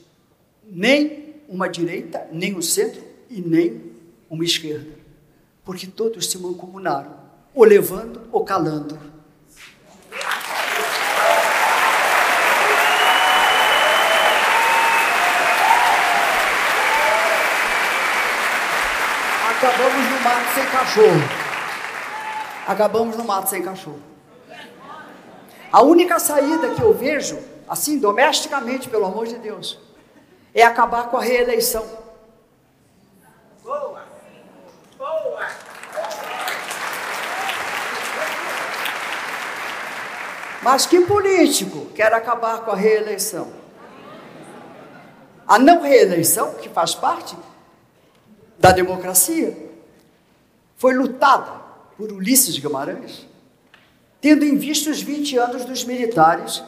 nem uma direita, nem um centro e nem uma esquerda, porque todos se mancomunaram, ou levando ou calando. Acabamos no mato sem cachorro. Acabamos no mato sem cachorro. A única saída que eu vejo, assim, domesticamente, pelo amor de Deus, é acabar com a reeleição. Boa! Boa! Mas que político quer acabar com a reeleição? A não reeleição, que faz parte da democracia, foi lutada por Ulisses Guimarães tendo em vista os 20 anos dos militares,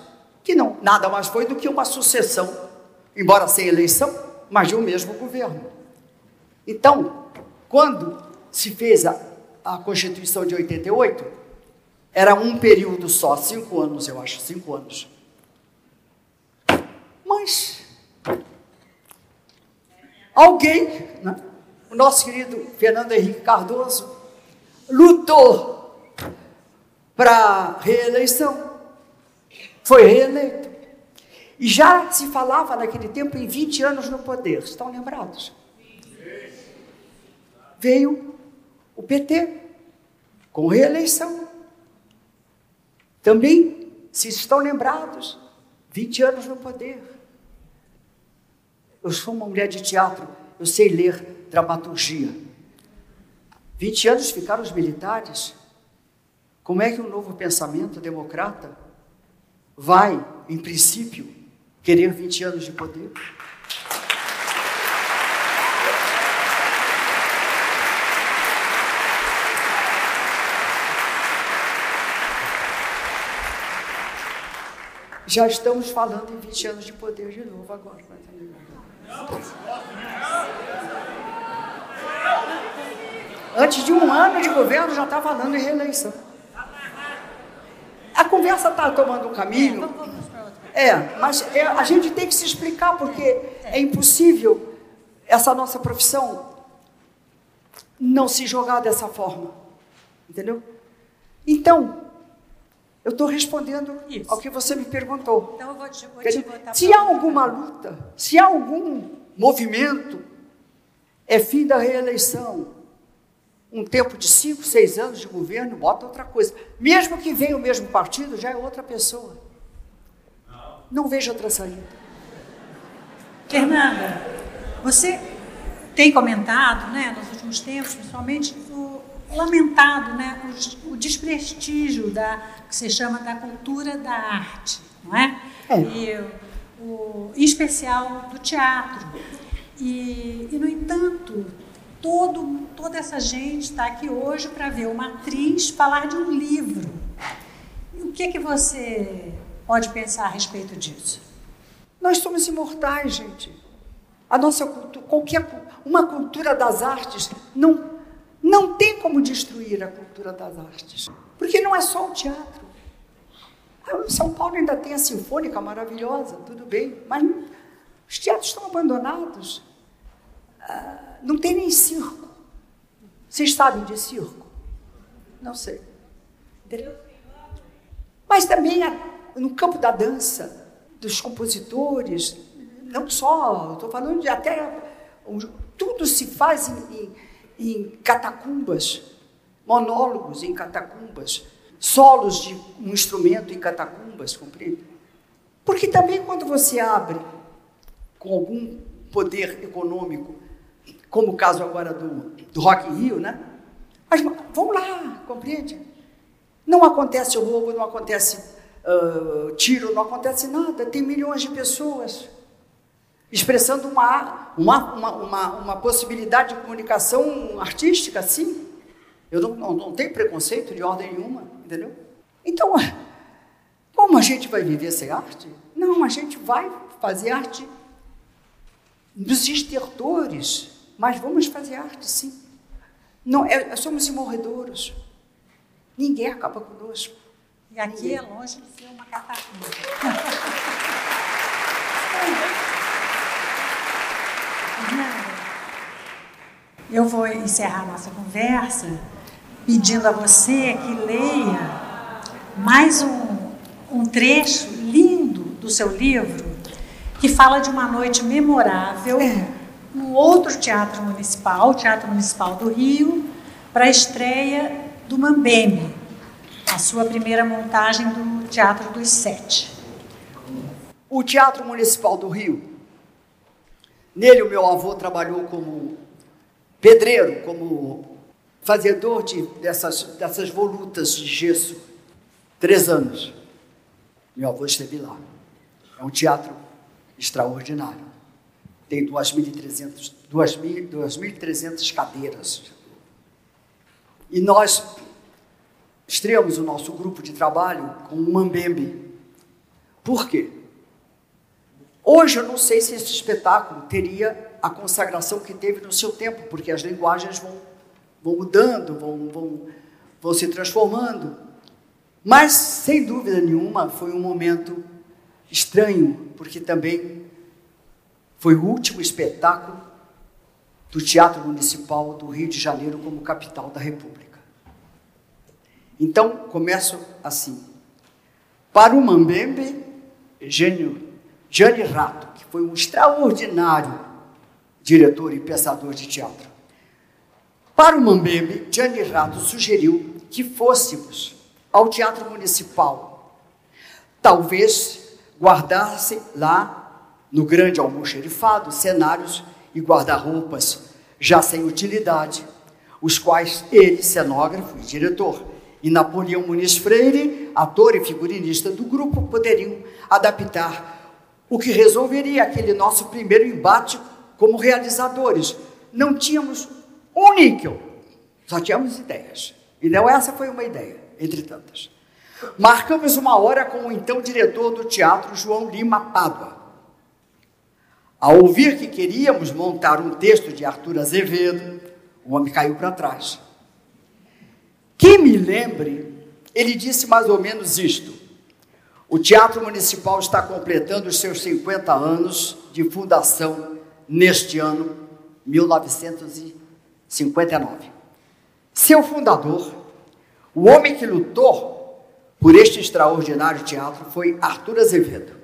que não nada mais foi do que uma sucessão, embora sem eleição, mas de um mesmo governo. Então, quando se fez a, a Constituição de 88, era um período só, cinco anos, eu acho, cinco anos. Mas alguém, né, o nosso querido Fernando Henrique Cardoso, lutou para reeleição. Foi reeleito. E já se falava naquele tempo em 20 anos no poder, estão lembrados? Veio o PT com reeleição. Também, se estão lembrados, 20 anos no poder. Eu sou uma mulher de teatro, eu sei ler dramaturgia. 20 anos ficaram os militares como é que um novo pensamento democrata vai, em princípio, querer 20 anos de poder? Já estamos falando em 20 anos de poder de novo agora. Antes de um ano de governo já está falando em reeleição. A conversa está tomando um caminho. É, mas é, a gente tem que se explicar, porque é impossível essa nossa profissão não se jogar dessa forma. Entendeu? Então, eu estou respondendo Isso. ao que você me perguntou. Então, eu vou te, vou te se há alguma luta, se há algum movimento, é fim da reeleição, um tempo de cinco, seis anos de governo, bota outra coisa. Mesmo que venha o mesmo partido, já é outra pessoa. Não vejo outra saída. Fernanda, você tem comentado, né, nos últimos tempos, principalmente, lamentado, né, o, o desprestígio da que se chama da cultura da arte, não é? é. E o, em especial do teatro. E, e no entanto, todo, toda essa gente está aqui hoje para ver uma atriz falar de um livro. E o que, que você pode pensar a respeito disso? Nós somos imortais, gente. A nossa cultura, qualquer uma cultura das artes não não tem como destruir a cultura das artes, porque não é só o teatro. Em São Paulo ainda tem a sinfônica maravilhosa, tudo bem, mas os teatros estão abandonados. Ah, não tem nem circo. Vocês sabem de circo? Não sei. Mas também no campo da dança, dos compositores, não só, estou falando de até. Tudo se faz em, em, catacumbas, monólogos em catacumbas, solos de um instrumento em catacumbas, compreende? Porque também quando você abre com algum poder econômico, como o caso agora do, do Rock in Rio, né? Mas vamos lá, compreende? Não acontece roubo, não acontece uh, tiro, não acontece nada. Tem milhões de pessoas expressando uma, uma, uma, uma, uma possibilidade de comunicação artística, sim. Eu não, não, não tenho preconceito de ordem nenhuma, entendeu? Então, como a gente vai viver sem arte? Não, a gente vai fazer arte dos estertores, mas vamos fazer arte, sim. Não, é, somos imorredouros. Ninguém acaba conosco. E aqui Ninguém. é longe de ser uma catacumba. *laughs* Eu vou encerrar nossa conversa pedindo a você que leia mais um, um trecho lindo do seu livro que fala de uma noite memorável é. no outro teatro municipal, o Teatro Municipal do Rio, para a estreia do Mambembe, a sua primeira montagem do Teatro dos Sete. O Teatro Municipal do Rio, nele o meu avô trabalhou como pedreiro, como fazedor de, dessas, dessas volutas de gesso, três anos. Meu avô esteve lá. É um teatro extraordinário. Tem 2.300 cadeiras. E nós estreamos o nosso grupo de trabalho com o Mambembe. Por quê? Hoje eu não sei se esse espetáculo teria a consagração que teve no seu tempo, porque as linguagens vão, vão mudando, vão, vão, vão se transformando. Mas, sem dúvida nenhuma, foi um momento estranho, porque também foi o último espetáculo do Teatro Municipal do Rio de Janeiro como capital da República. Então, começo assim. Para o Mambembe, Gênio, Gianni Rato, que foi um extraordinário diretor e pensador de teatro. Para o Mambembe, Gianni Rato sugeriu que fôssemos ao Teatro Municipal. Talvez guardasse lá, no grande almoxerifado, cenários e guarda-roupas já sem utilidade, os quais ele, cenógrafo e diretor, e Napoleão Muniz Freire, ator e figurinista do grupo, poderiam adaptar o que resolveria aquele nosso primeiro embate como realizadores. Não tínhamos um níquel, só tínhamos ideias. E não essa foi uma ideia, entre tantas. Marcamos uma hora com o então diretor do teatro, João Lima Pádua. Ao ouvir que queríamos montar um texto de Arthur Azevedo, o homem caiu para trás. Que me lembre, ele disse mais ou menos isto: o Teatro Municipal está completando os seus 50 anos de fundação neste ano, 1959. Seu fundador, o homem que lutou por este extraordinário teatro, foi Arthur Azevedo.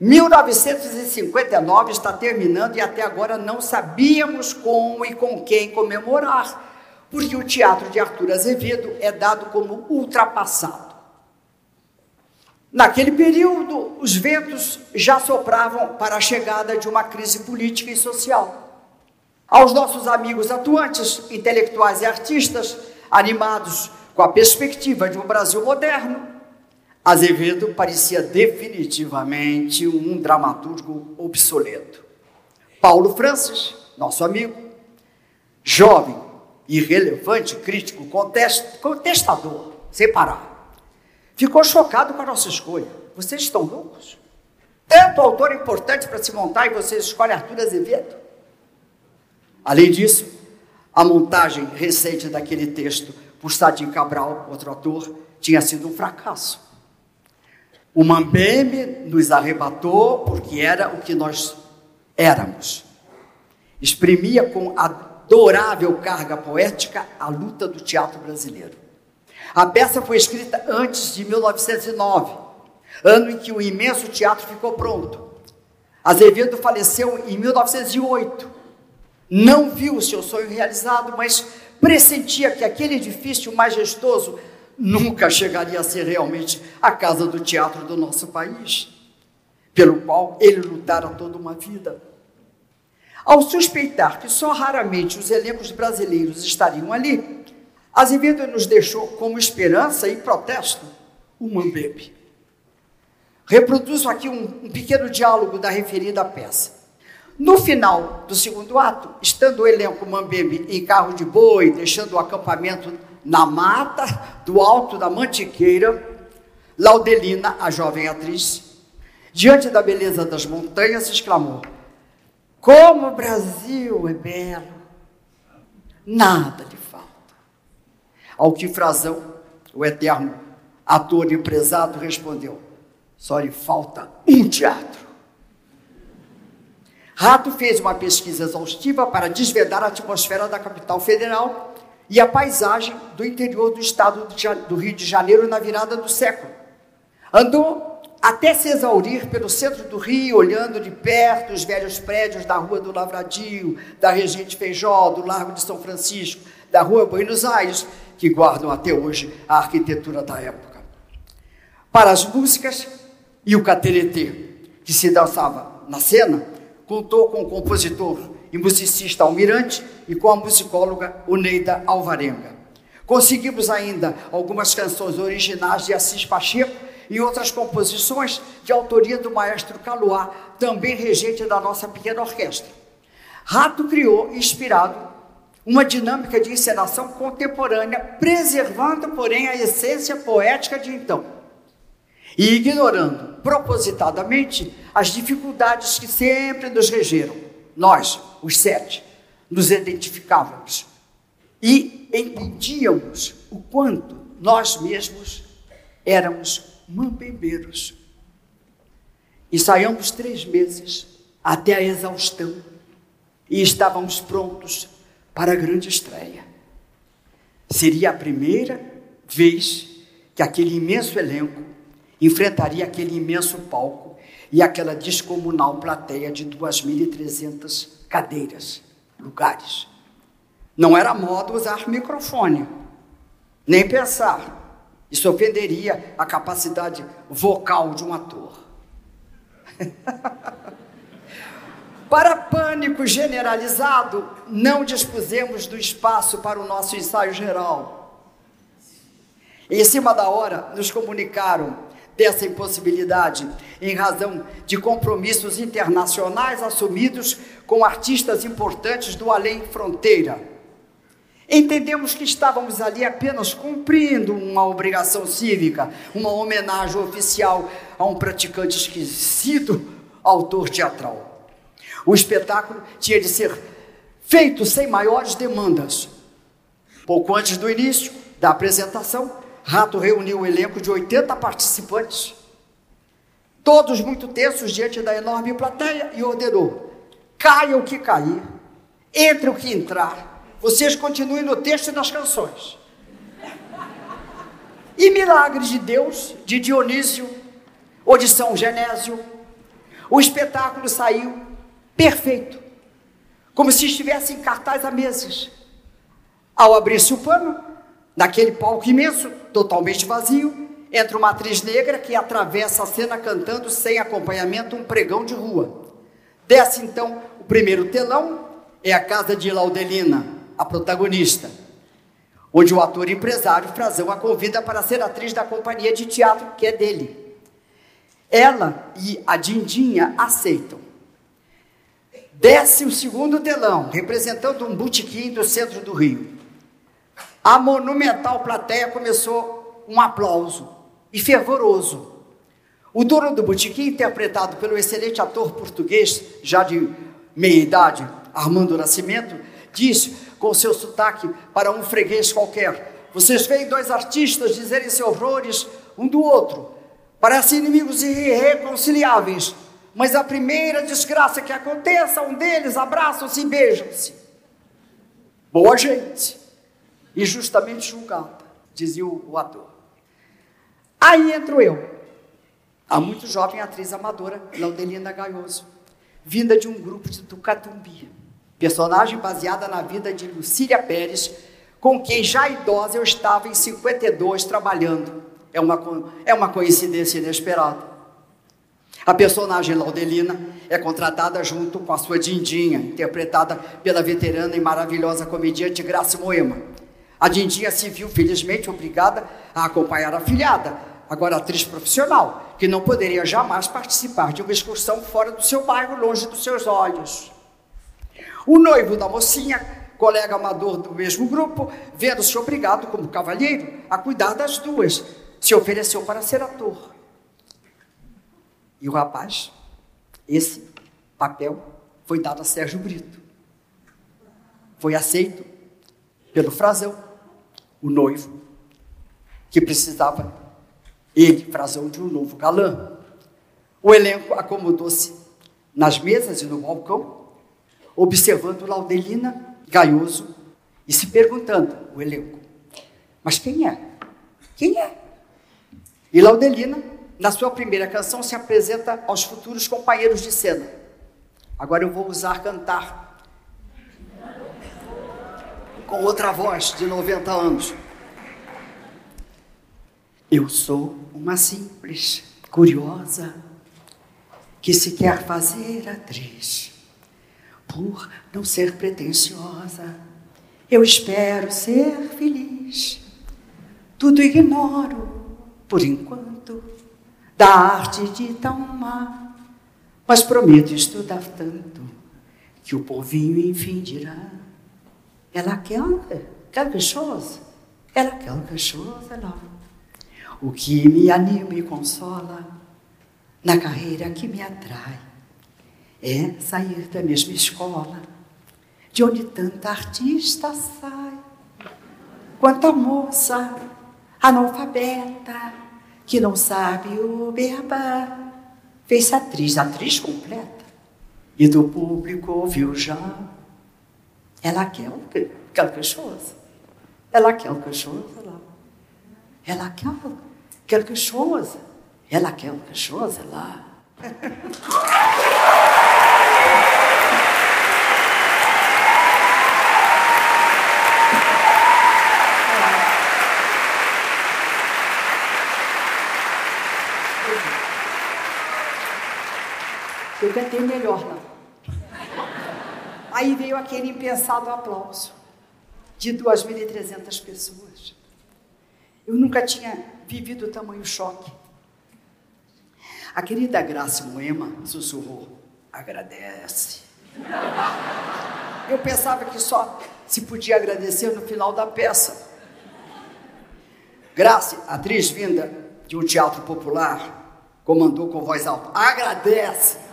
1959 está terminando e até agora não sabíamos como e com quem comemorar porque o teatro de Arthur Azevedo é dado como ultrapassado. Naquele período, os ventos já sopravam para a chegada de uma crise política e social. Aos nossos amigos atuantes, intelectuais e artistas, animados com a perspectiva de um Brasil moderno, Azevedo parecia definitivamente um dramaturgo obsoleto. Paulo Francis, nosso amigo, jovem, irrelevante, crítico, contest, contestador, sem parar. Ficou chocado com a nossa escolha. Vocês estão loucos? Tanto autor importante para se montar e vocês escolhem Arthur Azevedo. Além disso, a montagem recente daquele texto por Sadim Cabral, outro autor, tinha sido um fracasso. O Mambembe nos arrebatou porque era o que nós éramos. Exprimia com adorável carga poética a luta do teatro brasileiro. A peça foi escrita antes de 1909, ano em que o imenso teatro ficou pronto. Azevedo faleceu em 1908. Não viu o seu sonho realizado, mas pressentia que aquele edifício majestoso nunca chegaria a ser realmente a casa do teatro do nosso país, pelo qual ele lutara toda uma vida. Ao suspeitar que só raramente os elencos brasileiros estariam ali, Azevedo nos deixou como esperança e protesto o Mambembe. Reproduzo aqui um, um pequeno diálogo da referida peça. No final do segundo ato, estando o elenco Mambembe em carro de boi, deixando o acampamento na mata do alto da Mantiqueira, Laudelina, a jovem atriz, diante da beleza das montanhas, exclamou: Como o Brasil é belo! Nada lhe. Ao que Frazão, o eterno ator empresado, respondeu: só lhe falta um teatro. Rato fez uma pesquisa exaustiva para desvendar a atmosfera da capital federal e a paisagem do interior do estado do Rio de Janeiro na virada do século. Andou até se exaurir pelo centro do Rio, olhando de perto os velhos prédios da Rua do Lavradio, da Regente Feijó, do Largo de São Francisco, da Rua Buenos Aires, que guardam até hoje a arquitetura da época. Para as músicas, e o cateretê, que se dançava na cena, contou com o compositor e musicista Almirante e com a musicóloga Uneida Alvarenga. Conseguimos ainda algumas canções originais de Assis Pacheco e outras composições de autoria do maestro Caluá, também regente da nossa pequena orquestra. Rato criou, inspirado, uma dinâmica de encenação contemporânea, preservando, porém, a essência poética de então e ignorando propositadamente as dificuldades que sempre nos regeram. Nós, os sete, nos identificávamos e entendíamos o quanto nós mesmos éramos mambembeiros. Ensaiamos três meses até a exaustão e estávamos prontos para a grande estreia. Seria a primeira vez que aquele imenso elenco enfrentaria aquele imenso palco e aquela descomunal plateia de 2.300 cadeiras, lugares. Não era moda usar microfone, nem pensar. Isso ofenderia a capacidade vocal de um ator. *laughs* para pânico generalizado, não dispusemos do espaço para o nosso ensaio geral. Em cima da hora, nos comunicaram dessa impossibilidade, em razão de compromissos internacionais assumidos com artistas importantes do além fronteira. Entendemos que estávamos ali apenas cumprindo uma obrigação cívica, uma homenagem oficial a um praticante esquecido autor teatral. O espetáculo tinha de ser feito sem maiores demandas. Pouco antes do início da apresentação, Rato reuniu um elenco de 80 participantes, todos muito tensos diante da enorme plateia, e ordenou: caia o que cair, entre o que entrar, vocês continuem no texto e nas canções. E milagres de Deus, de Dionísio ou de São Genésio, o espetáculo saiu perfeito, como se estivesse em cartaz há meses. Ao abrir-se o pano, naquele palco imenso, totalmente vazio, entra uma atriz negra que atravessa a cena cantando sem acompanhamento um pregão de rua. Desce então o primeiro telão, é a casa de Laudelina, a protagonista, onde o ator empresário Frazão a convida para ser atriz da companhia de teatro que é dele. Ela e a Dindinha aceitam. Desce o segundo telão, representando um botequim do centro do Rio. A monumental plateia começou um aplauso e fervoroso. O dono do botequim, interpretado pelo excelente ator português, já de meia idade, Armando Nascimento, disse com seu sotaque para um freguês qualquer: Vocês veem dois artistas dizerem-se horrores um do outro, parecem inimigos irreconciliáveis, mas a primeira desgraça que aconteça, um deles abraçam-se e beijam-se. Boa gente, injustamente julgada, dizia o ator. Aí entro eu, a muito jovem atriz amadora, Laudelina Gaioso, vinda de um grupo de Tucatumbi, personagem baseada na vida de Lucília Pérez, com quem já idosa eu estava em 52 trabalhando. É uma, é uma coincidência inesperada. A personagem Laudelina é contratada junto com a sua Dindinha, interpretada pela veterana e maravilhosa comediante Graça Moema. A Dindinha se viu, felizmente, obrigada a acompanhar a filhada, agora atriz profissional, que não poderia jamais participar de uma excursão fora do seu bairro, longe dos seus olhos. O noivo da mocinha, colega amador do mesmo grupo, vendo-se obrigado, como cavalheiro, a cuidar das duas, se ofereceu para ser ator. E o rapaz, esse papel foi dado a Sérgio Brito. Foi aceito pelo Frazão, o noivo, que precisava, ele, Frazão, de um novo galã. O elenco acomodou-se nas mesas e no balcão, observando Laudelina Gaioso e se perguntando, o elenco, mas quem é? Quem é? E Laudelina na sua primeira canção, se apresenta aos futuros companheiros de cena. Agora eu vou usar cantar com outra voz de 90 anos. Eu sou uma simples, curiosa, que se quer fazer atriz, por não ser pretensiosa. Eu espero ser feliz. Tudo ignoro por enquanto da arte de tão má. Mas prometo estudar tanto que o povinho enfim dirá: ela quer quelque chose, ela quer quelque chose. O que me anima e consola na carreira que me atrai é sair da mesma escola, de onde tanta artista sai, quanta moça analfabeta que não sabe o berba, fez-se atriz, atriz completa, e do público ouviu já. Ela quer quelque chose. Ela quer quelque chose lá. Ela quer quelque chose. Ela quer quelque chose lá. *laughs* Eu cantei melhor lá. Aí veio aquele impensado aplauso de 2.300 pessoas. Eu nunca tinha vivido tamanho choque. A querida Graça Moema sussurrou: agradece. Eu pensava que só se podia agradecer no final da peça. Graça, atriz vinda de um teatro popular, comandou com voz alta: agradece.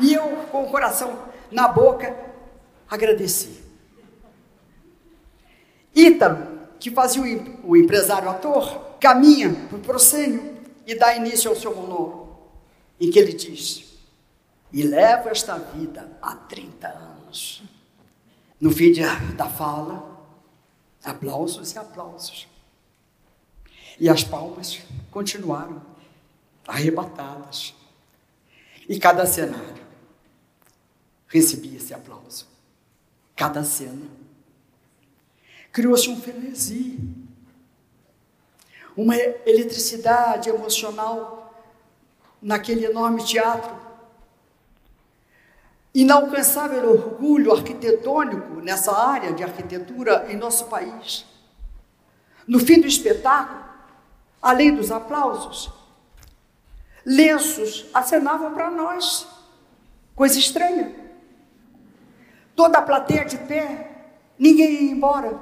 E eu, com o coração na boca, agradeci. Ítalo, que fazia o empresário ator, caminha para o proscênio e dá início ao seu monólogo, em que ele diz: E levo esta vida há 30 anos. No fim de, da fala, aplausos e aplausos. E as palmas continuaram arrebatadas. E cada cenário recebia esse aplauso. Cada cena. Criou-se um frenesi, uma eletricidade emocional naquele enorme teatro. Inalcançável orgulho arquitetônico nessa área de arquitetura em nosso país. No fim do espetáculo, além dos aplausos, lenços acenavam para nós. Coisa estranha. Toda a plateia de pé, ninguém ia embora.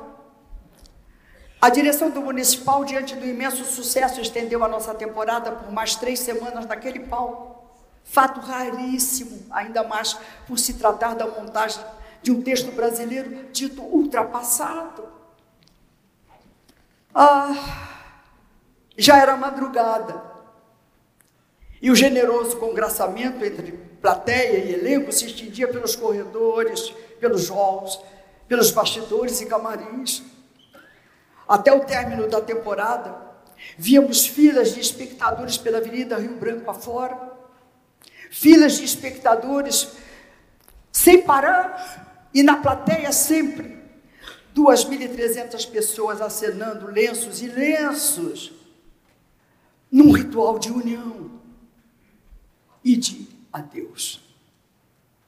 A direção do municipal, diante do imenso sucesso, estendeu a nossa temporada por mais três semanas naquele palco. Fato raríssimo, ainda mais por se tratar da montagem de um texto brasileiro dito ultrapassado. Ah, já era madrugada. E o generoso congraçamento entre plateia e elenco se estendia pelos corredores, pelos halls, pelos bastidores e camarins. Até o término da temporada, víamos filas de espectadores pela Avenida Rio Branco afora, filas de espectadores sem parar, e na plateia sempre 2.300 pessoas acenando lenços e lenços, num ritual de união e de adeus.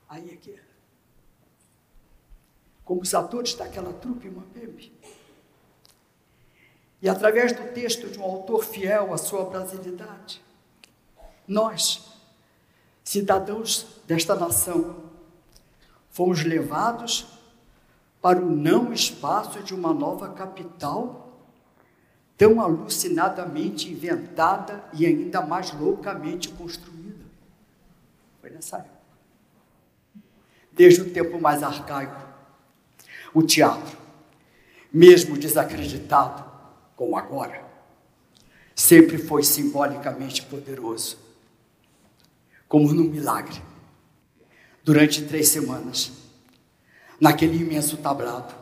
Aí é que era. Como os atores daquela trupe Mambembe. E através do texto de um autor fiel à sua brasilidade, nós, cidadãos desta nação, fomos levados para o não espaço de uma nova capital, tão alucinadamente inventada e ainda mais loucamente construída. Nessa época. Desde o tempo mais arcaico, o teatro, mesmo desacreditado como agora, sempre foi simbolicamente poderoso, como num milagre. Durante três semanas, naquele imenso tablado.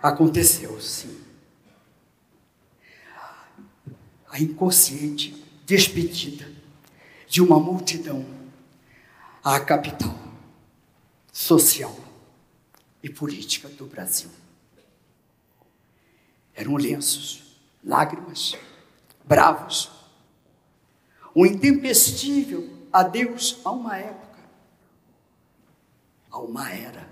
Aconteceu, sim. A inconsciente despedida de uma multidão à capital social e política do Brasil. Eram lenços, lágrimas, bravos, um intempestível adeus a uma época, a uma era